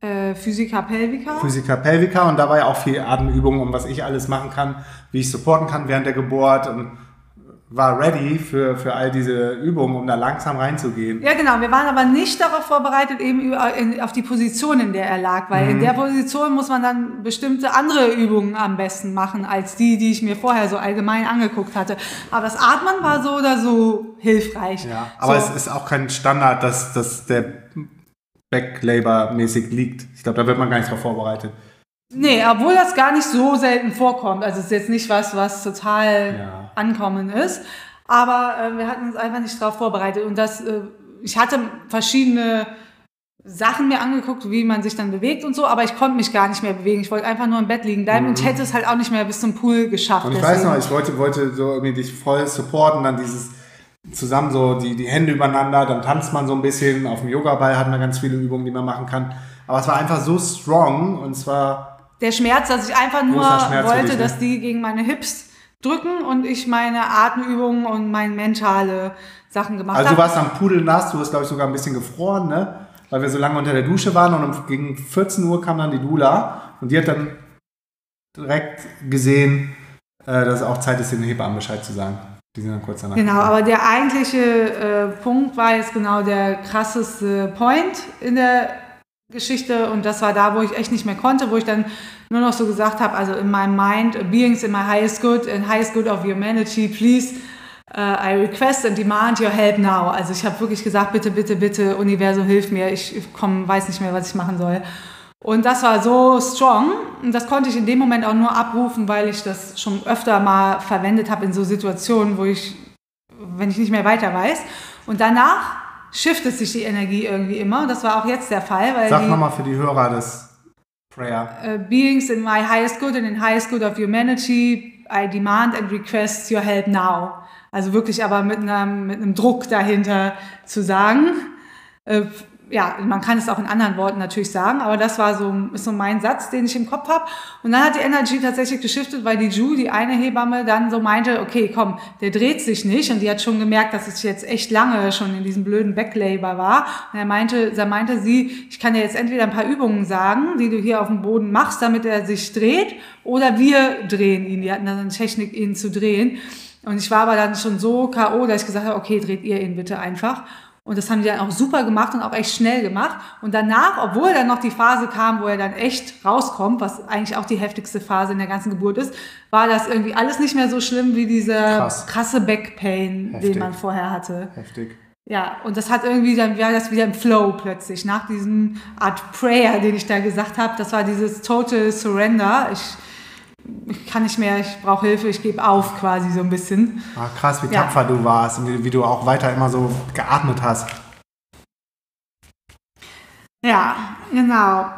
Äh, Physica Pelvica. Physica Pelvica und da war ja auch viel Atemübungen, um was ich alles machen kann, wie ich supporten kann während der Geburt und war ready für, für all diese Übungen, um da langsam reinzugehen. Ja, genau. Wir waren aber nicht darauf vorbereitet, eben auf die Position, in der er lag, weil Mhm. in der Position muss man dann bestimmte andere Übungen am besten machen, als die, die ich mir vorher so allgemein angeguckt hatte. Aber das Atmen war so oder so hilfreich. Ja, aber so. es ist auch kein Standard, dass, dass der Backlabor mäßig liegt. Ich glaube, da wird man gar nicht drauf vorbereitet. Nee, obwohl das gar nicht so selten vorkommt. Also es ist jetzt nicht was, was total Ja. ankommen ist. Aber äh, wir hatten uns einfach nicht darauf vorbereitet. Und das, äh, ich hatte verschiedene Sachen mir angeguckt, wie man sich dann bewegt und so, aber ich konnte mich gar nicht mehr bewegen. Ich wollte einfach nur im Bett liegen bleiben mhm. und hätte es halt auch nicht mehr bis zum Pool geschafft. Und ich deswegen. weiß noch, ich wollte, wollte so irgendwie dich voll supporten, dann dieses zusammen so die, die Hände übereinander, dann tanzt man so ein bisschen. Auf dem Yoga-Ball hat man ganz viele Übungen, die man machen kann. Aber es war einfach so strong und zwar. Der Schmerz, dass ich einfach nur wollte, dich, dass die gegen meine Hips drücken und ich meine Atemübungen und meine mentale Sachen gemacht habe. Also du warst am Pudel nass, du hast glaube ich sogar ein bisschen gefroren, ne? Weil wir so lange unter der Dusche waren und gegen 14 Uhr kam dann die Dula und die hat dann direkt gesehen, äh, dass es auch Zeit ist, den Hebammen Bescheid zu sagen. Die sind dann kurz danach. Genau, aber der eigentliche äh, Punkt war jetzt genau der krasseste Point in der Geschichte und das war da, wo ich echt nicht mehr konnte, wo ich dann nur noch so gesagt habe, also in meinem Mind, beings in my highest good and highest good of humanity, please, uh, I request and demand your help now. Also ich habe wirklich gesagt, bitte, bitte, bitte, Universum, hilf mir, ich komm, weiß nicht mehr, was ich machen soll. Und das war so strong und das konnte ich in dem Moment auch nur abrufen, weil ich das schon öfter mal verwendet habe in so Situationen, wo ich, wenn ich nicht mehr weiter weiß. Und danach shiftet sich die Energie irgendwie immer. Das war auch jetzt der Fall. Weil Sag nochmal für die Hörer das Prayer. Uh, beings in my highest good and in highest good of humanity, I demand and request your help now. Also wirklich aber mit einem, mit einem Druck dahinter zu sagen. Ja, man kann es auch in anderen Worten natürlich sagen, aber das war so, ist so mein Satz, den ich im Kopf habe. Und dann hat die Energy tatsächlich geschiftet, weil die Ju, die eine Hebamme, dann so meinte, okay, komm, der dreht sich nicht. Und die hat schon gemerkt, dass ich jetzt echt lange schon in diesem blöden Backlabor war. Und er meinte, da meinte sie, ich kann dir jetzt entweder ein paar Übungen sagen, die du hier auf dem Boden machst, damit er sich dreht, oder wir drehen ihn. Die hatten dann eine Technik, ihn zu drehen. Und ich war aber dann schon so K.O., dass ich gesagt habe, okay, dreht ihr ihn bitte einfach. Und das haben die dann auch super gemacht und auch echt schnell gemacht. Und danach, obwohl dann noch die Phase kam, wo er dann echt rauskommt, was eigentlich auch die heftigste Phase in der ganzen Geburt ist, war das irgendwie alles nicht mehr so schlimm wie dieser Krass. krasse Backpain, Heftig. den man vorher hatte. Heftig. Ja, und das hat irgendwie, dann war das wieder im Flow plötzlich. Nach diesem Art Prayer, den ich da gesagt habe, das war dieses Total Surrender. Ich ich kann nicht mehr, ich brauche Hilfe, ich gebe auf quasi so ein bisschen. Ah, krass, wie ja. tapfer du warst und wie, wie, du auch weiter immer so geatmet hast. Ja, genau.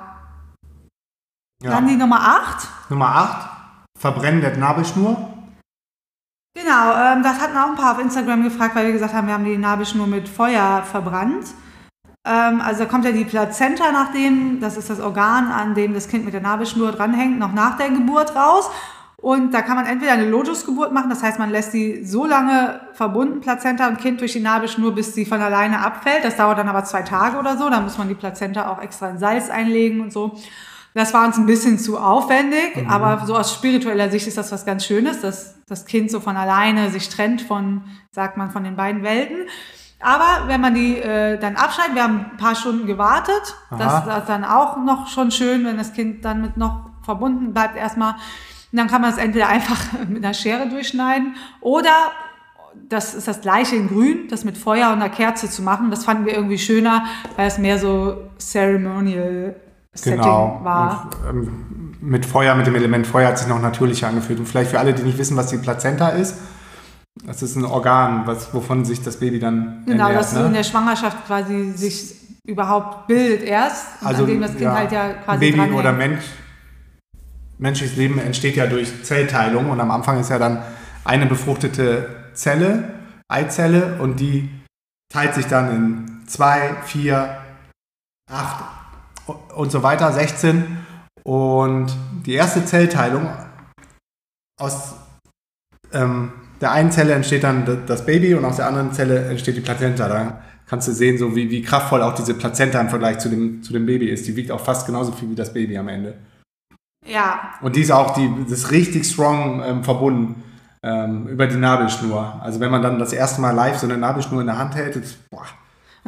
Ja. Dann die Nummer 8. Nummer 8, Verbrennen der Nabelschnur. Genau, ähm, das hatten auch ein paar auf Instagram gefragt, weil wir gesagt haben, wir haben die Nabelschnur mit Feuer verbrannt. Ähm, also da kommt ja die Plazenta nach dem, das ist das Organ, an dem das Kind mit der Nabelschnur dranhängt, noch nach der Geburt raus. Und da kann man entweder eine Lotusgeburt machen, das heißt, man lässt die so lange verbunden, Plazenta und Kind durch die Nabelschnur, bis sie von alleine abfällt. Das dauert dann aber zwei Tage oder so. Da muss man die Plazenta auch extra in Salz einlegen und so. Das war uns ein bisschen zu aufwendig, mhm. aber so aus spiritueller Sicht ist das was ganz Schönes, dass das Kind so von alleine sich trennt von, sagt man, von den beiden Welten. Aber wenn man die äh, dann abschneidet, wir haben ein paar Stunden gewartet, das ist dann auch noch schon schön, wenn das Kind dann mit noch verbunden bleibt erstmal. Und dann kann man es entweder einfach mit einer Schere durchschneiden oder das ist das gleiche in grün, das mit Feuer und einer Kerze zu machen. Das fanden wir irgendwie schöner, weil es mehr so ceremonial Setting genau. war. Und, ähm, mit Feuer, mit dem Element Feuer hat sich noch natürlicher angefühlt. Und vielleicht für alle, die nicht wissen, was die Plazenta ist, das ist ein Organ, was, wovon sich das Baby dann Genau, ernährt, das ne? in der Schwangerschaft quasi sich überhaupt bildet erst, also, nachdem das Kind ja, halt ja quasi Baby dranhängt. oder Mensch, menschliches Leben entsteht ja durch Zellteilung und am Anfang ist ja dann eine befruchtete Zelle, Eizelle und die teilt sich dann in zwei, vier, acht und so weiter, 16 und die erste Zellteilung aus ähm, der einen Zelle entsteht dann das Baby und aus der anderen Zelle entsteht die Plazenta. Da kannst du sehen, so wie, wie kraftvoll auch diese Plazenta im Vergleich zu dem, zu dem Baby ist. Die wiegt auch fast genauso viel wie das Baby am Ende. Ja. Und die ist auch, die, das ist richtig strong ähm, verbunden ähm, über die Nabelschnur. Also wenn man dann das erste Mal live so eine Nabelschnur in der Hand hält, ist, boah,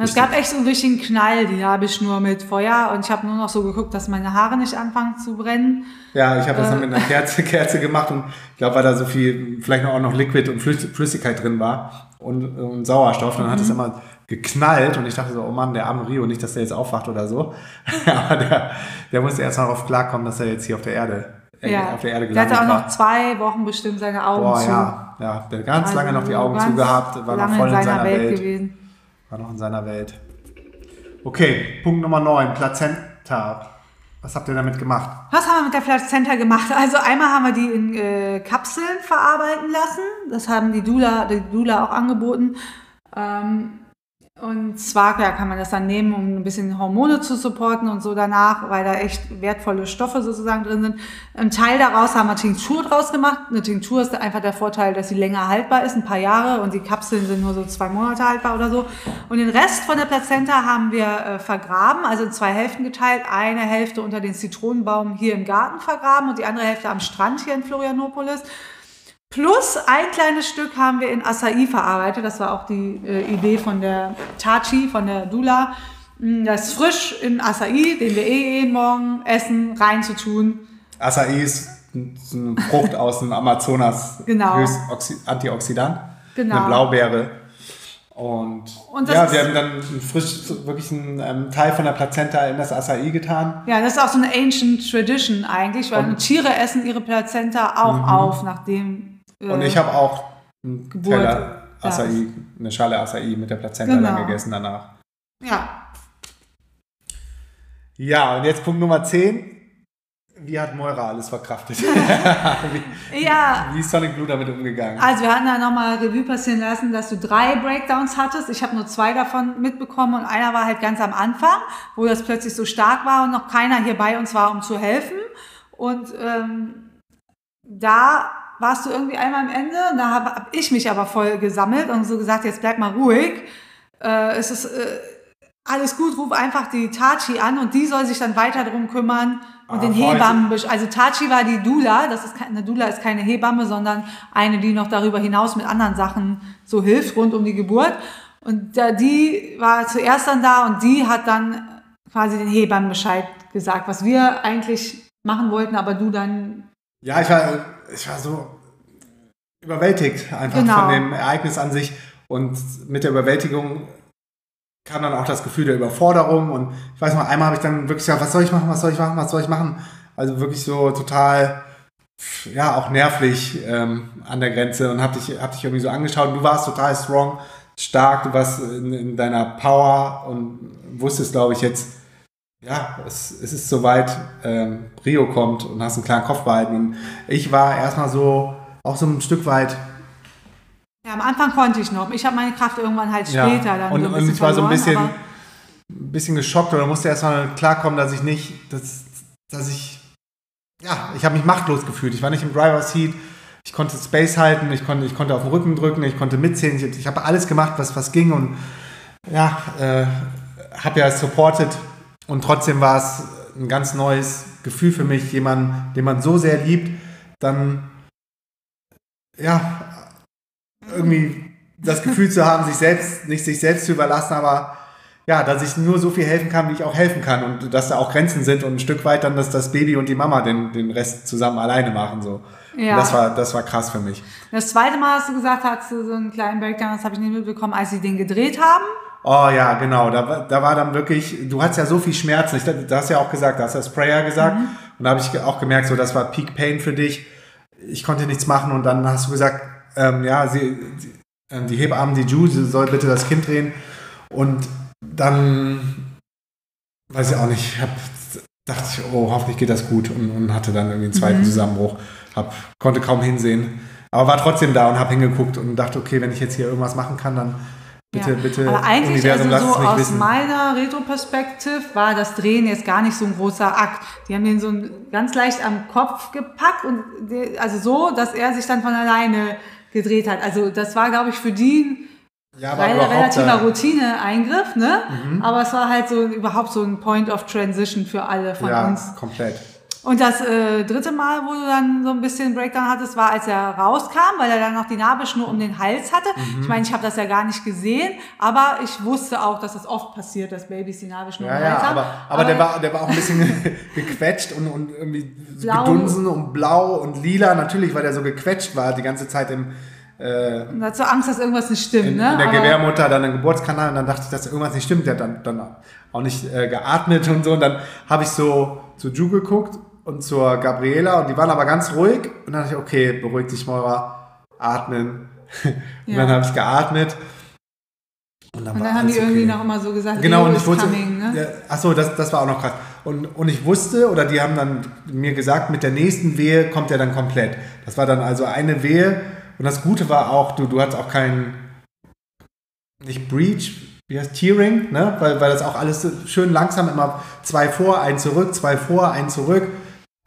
es gab echt so einen richtigen Knall, die Nabelschnur mit Feuer. Und ich habe nur noch so geguckt, dass meine Haare nicht anfangen zu brennen. Ja, ich habe das dann mit einer Kerze, Kerze gemacht und ich glaube, weil da so viel, vielleicht auch noch Liquid und Flüssigkeit drin war und, und Sauerstoff, dann mhm. hat es immer geknallt und ich dachte so, oh Mann, der arme Rio, nicht, dass der jetzt aufwacht oder so. Aber der, der musste erst mal darauf klarkommen, dass er jetzt hier auf der Erde äh, ja. auf der Erde gelandet Der hatte auch noch zwei Wochen bestimmt seine Augen Boah, zu. Ja, ja, der hat ganz also lange noch die Augen zugehabt, war noch voll in seiner, in seiner Welt, Welt gewesen. War noch in seiner Welt. Okay, Punkt Nummer 9, Plazenta. Was habt ihr damit gemacht? Was haben wir mit der Plazenta gemacht? Also einmal haben wir die in äh, Kapseln verarbeiten lassen. Das haben die Dula, die Dula auch angeboten. Ähm, und zwar ja, kann man das dann nehmen, um ein bisschen Hormone zu supporten und so danach, weil da echt wertvolle Stoffe sozusagen drin sind. Ein Teil daraus haben wir Tinktur draus gemacht. Eine Tinktur ist einfach der Vorteil, dass sie länger haltbar ist, ein paar Jahre und die Kapseln sind nur so zwei Monate haltbar oder so. Und den Rest von der Plazenta haben wir äh, vergraben, also in zwei Hälften geteilt. Eine Hälfte unter den Zitronenbaum hier im Garten vergraben und die andere Hälfte am Strand hier in Florianopolis. Plus ein kleines Stück haben wir in Acai verarbeitet. Das war auch die äh, Idee von der Tachi, von der Dula. Mm, das ist frisch in Acai, den wir eh jeden Morgen essen, reinzutun. Acai ist eine Frucht aus dem Amazonas. Genau. Höchst Antioxidant. Genau. Eine Blaubeere. Und, Und ja, wir haben dann frisch, wirklich einen ähm, Teil von der Plazenta in das Acai getan. Ja, das ist auch so eine Ancient Tradition eigentlich, weil Und- Tiere essen ihre Plazenta auch auf, nachdem. Äh, Und ich habe auch einen Geburt, Teller ja. Acai, eine Schale Acai mit der Plazenta Genau. dann gegessen danach. Ja, Ja, und jetzt Punkt Nummer 10. Wie hat Moira alles verkraftet? wie, ja, wie ist Sonic Blue damit umgegangen? Also wir hatten da nochmal Revue passieren lassen, dass du drei Breakdowns hattest. Ich habe nur zwei davon mitbekommen und einer war halt ganz am Anfang, wo das plötzlich so stark war und noch keiner hier bei uns war, um zu helfen. Und ähm, da warst du irgendwie einmal am Ende und da habe hab ich mich aber voll gesammelt und so gesagt, jetzt bleib mal ruhig. Äh, es ist äh, alles gut, ruf einfach die Tachi an und die soll sich dann weiter drum kümmern und Ah, den heute- Hebammen. Also Tachi war die Dula, das ist keine, eine Dula ist keine Hebamme, sondern eine, die noch darüber hinaus mit anderen Sachen so hilft rund um die Geburt. Und da, die war zuerst dann da und die hat dann quasi den Hebammen Bescheid gesagt, was wir eigentlich machen wollten, aber du dann Ja, ich war, ich war so überwältigt einfach Genau. von dem Ereignis an sich. Und mit der Überwältigung kam dann auch das Gefühl der Überforderung. Und ich weiß noch, einmal habe ich dann wirklich gesagt, was soll ich machen, was soll ich machen, was soll ich machen? Also wirklich so total, ja, auch nervlich ähm, an der Grenze und habe dich, hab dich irgendwie so angeschaut. Und du warst total strong, stark, du warst in, in deiner Power und wusstest, glaube ich, jetzt, ja, es, es ist soweit, ähm, Rio kommt und hast einen klaren Kopf behalten. Und ich war erstmal so, auch so ein Stück weit, Ja, am Anfang konnte ich noch. Ich habe meine Kraft irgendwann halt später dann und, so und ich war so ein bisschen, ein bisschen geschockt oder musste erstmal klarkommen, dass ich nicht, dass, dass ich, ja, ich habe mich machtlos gefühlt. Ich war nicht im Driver Seat. Ich konnte Space halten, ich konnte, ich konnte auf den Rücken drücken, ich konnte mitzählen. Ich, ich habe alles gemacht, was, was ging und ja, äh, habe ja supported und trotzdem war es ein ganz neues Gefühl für mich, jemanden, den man so sehr liebt, dann ja, irgendwie das Gefühl zu haben, sich selbst, nicht sich selbst zu überlassen, aber ja, dass ich nur so viel helfen kann, wie ich auch helfen kann und dass da auch Grenzen sind und ein Stück weit dann, dass das Baby und die Mama den, den Rest zusammen alleine machen, so. Ja. Und Das war, das war krass für mich. Das zweite Mal hast du gesagt, hast du so einen kleinen Breakdown, das habe ich nicht mitbekommen, als sie den gedreht haben. Oh ja, genau. Da, war- da war dann wirklich, du hast ja so viel Schmerzen. Ich, du hast ja auch gesagt, du hast ja Sprayer gesagt. Und da habe ich auch gemerkt, so das war Peak Pain für dich. Ich konnte nichts machen und dann hast du gesagt, ähm, ja, sie, sie, ähm, die Hebamme, die Ju, sie soll bitte das Kind drehen. Und dann, weiß ich auch nicht, hab, dachte ich, oh, hoffentlich geht das gut und, und hatte dann irgendwie einen zweiten Zusammenbruch. Hab, konnte kaum hinsehen. Aber war trotzdem da und habe hingeguckt und dachte, okay, wenn ich jetzt hier irgendwas machen kann, dann bitte, ja. bitte, Aber eigentlich, Universum, also so aus wissen. meiner Retro-Perspektive war das Drehen jetzt gar nicht so ein großer Akt. Die haben den so ganz leicht am Kopf gepackt und also so, dass er sich dann von alleine gedreht hat. Also das war, glaube ich, für die Ja, überhaupt relativer Routine-Eingriff, ne? Aber es war halt so überhaupt so ein Point of Transition für alle von ja, uns. komplett. Und das äh, dritte Mal, wo du dann so ein bisschen Breakdown hattest, war, als er rauskam, weil er dann noch die Nabelschnur um den Hals hatte. Mhm. Ich meine, ich habe das ja gar nicht gesehen, aber ich wusste auch, dass das oft passiert, dass Babys die Nabelschnur Ja, um den ja, Hals haben. aber, aber, der, war, der war auch ein bisschen gequetscht und, und irgendwie Blau. gedunsen und blau und lila. Natürlich, weil der so gequetscht war die ganze Zeit im, äh, Und dazu Angst, dass irgendwas nicht stimmt, in, ne? in der aber, Gebärmutter, dann im Geburtskanal. Und dann dachte ich, dass irgendwas nicht stimmt. Der hat dann, dann auch nicht äh, geatmet und so. Und dann habe ich so zu Ju geguckt und zur Gabriela. Und die waren aber ganz ruhig. Und dann dachte ich, okay, beruhig dich, Moira. Atmen. und Ja. dann habe ich geatmet. Und dann, und dann haben die irgendwie noch immer so gesagt, genau, und ich wusste, coming, ne? ja, achso, das, das war auch noch krass. Und, und ich wusste, oder die haben dann mir gesagt, mit der nächsten Wehe kommt er dann komplett. Das war dann also eine Wehe. Und das Gute war auch, du, du hattest auch keinen, nicht Breach, wie heißt Tearing, ne? weil, weil das auch alles schön langsam immer zwei vor, ein zurück, zwei vor, ein zurück.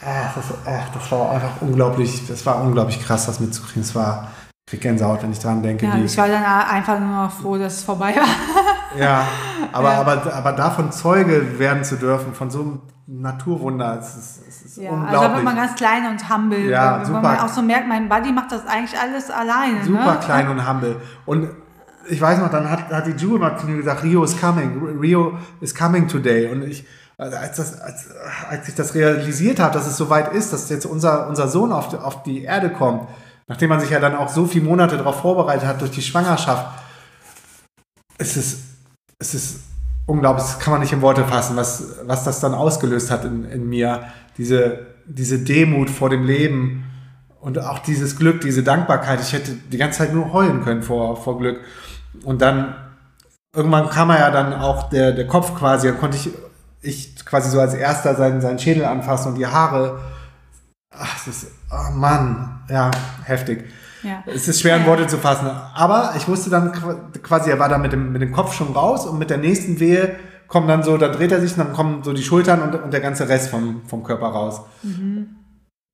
Ach, das, ach, das war einfach unglaublich, das war unglaublich krass, das mitzukriegen. Es war, ich krieg Gänsehaut, wenn ich daran denke. Ja, ich war dann einfach nur froh, dass es vorbei war. ja, aber, ja. Aber, aber davon Zeuge werden zu dürfen, von so einem Naturwunder, es ist, es ist ja, unglaublich. Also da wird man ganz klein und humble. Ja, wenn, super. man auch so merkt, mein Buddy macht das eigentlich alles alleine. Super ne? klein und humble. Und ich weiß noch, dann hat, hat die Jewel mal zu mir gesagt, Rio is coming, Rio is coming today. Und ich, als, das, als, als ich das realisiert habe, dass es soweit ist, dass jetzt unser, unser Sohn auf die, auf die Erde kommt, nachdem man sich ja dann auch so viele Monate darauf vorbereitet hat durch die Schwangerschaft, es ist, es ist unglaublich, das kann man nicht in Worte fassen, was, was das dann ausgelöst hat in, in mir. Diese, diese Demut vor dem Leben und auch dieses Glück, diese Dankbarkeit. Ich hätte die ganze Zeit nur heulen können vor, vor Glück. Und dann, irgendwann kam er ja dann auch der, der Kopf quasi, da konnte ich, ich quasi so als erster seinen, seinen Schädel anfassen und die Haare. Ach, das ist, oh Mann, ja, heftig. Ja. Es ist schwer in Worte zu fassen. Aber ich wusste dann quasi, er war da mit dem, mit dem Kopf schon raus und mit der nächsten Wehe kommt dann so, da dreht er sich und dann kommen so die Schultern und, und der ganze Rest vom, vom Körper raus. Mhm.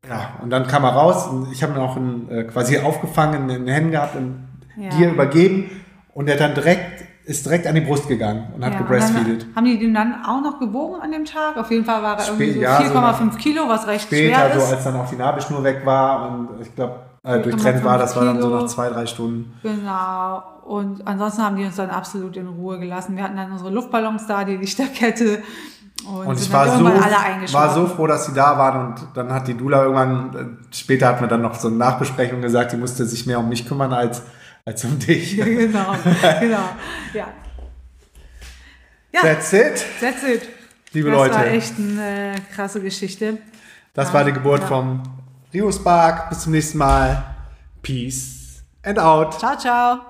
Ja, und dann kam er raus und ich habe ihn auch in, äh, quasi aufgefangen, in den Händen gehabt und ja. dir übergeben und er dann direkt ist direkt an die Brust gegangen und hat ja, gebreastfeedet. Haben die den dann auch noch gewogen an dem Tag? Auf jeden Fall war er irgendwie so ja, 4,5 so Kilo, was recht später, schwer ist. so als dann auch die Nabelschnur weg war und ich glaube äh, durchtrennt war, das war dann so nach zwei, drei Stunden. Genau. Und ansonsten haben die uns dann absolut in Ruhe gelassen. Wir hatten dann unsere Luftballons da, die Lichterkette. Und, und ich war so, war so froh, dass sie da waren und dann hat die Dula irgendwann, äh, später hat man dann noch so eine Nachbesprechung gesagt, die musste sich mehr um mich kümmern als als um dich. Ja, genau, genau. Ja. ja. That's it. That's it. Liebe das Leute. Das war echt eine äh, krasse Geschichte. Das ja, war die Geburt ja. vom Rio Spark. Bis zum nächsten Mal. Peace and out. Ciao, ciao.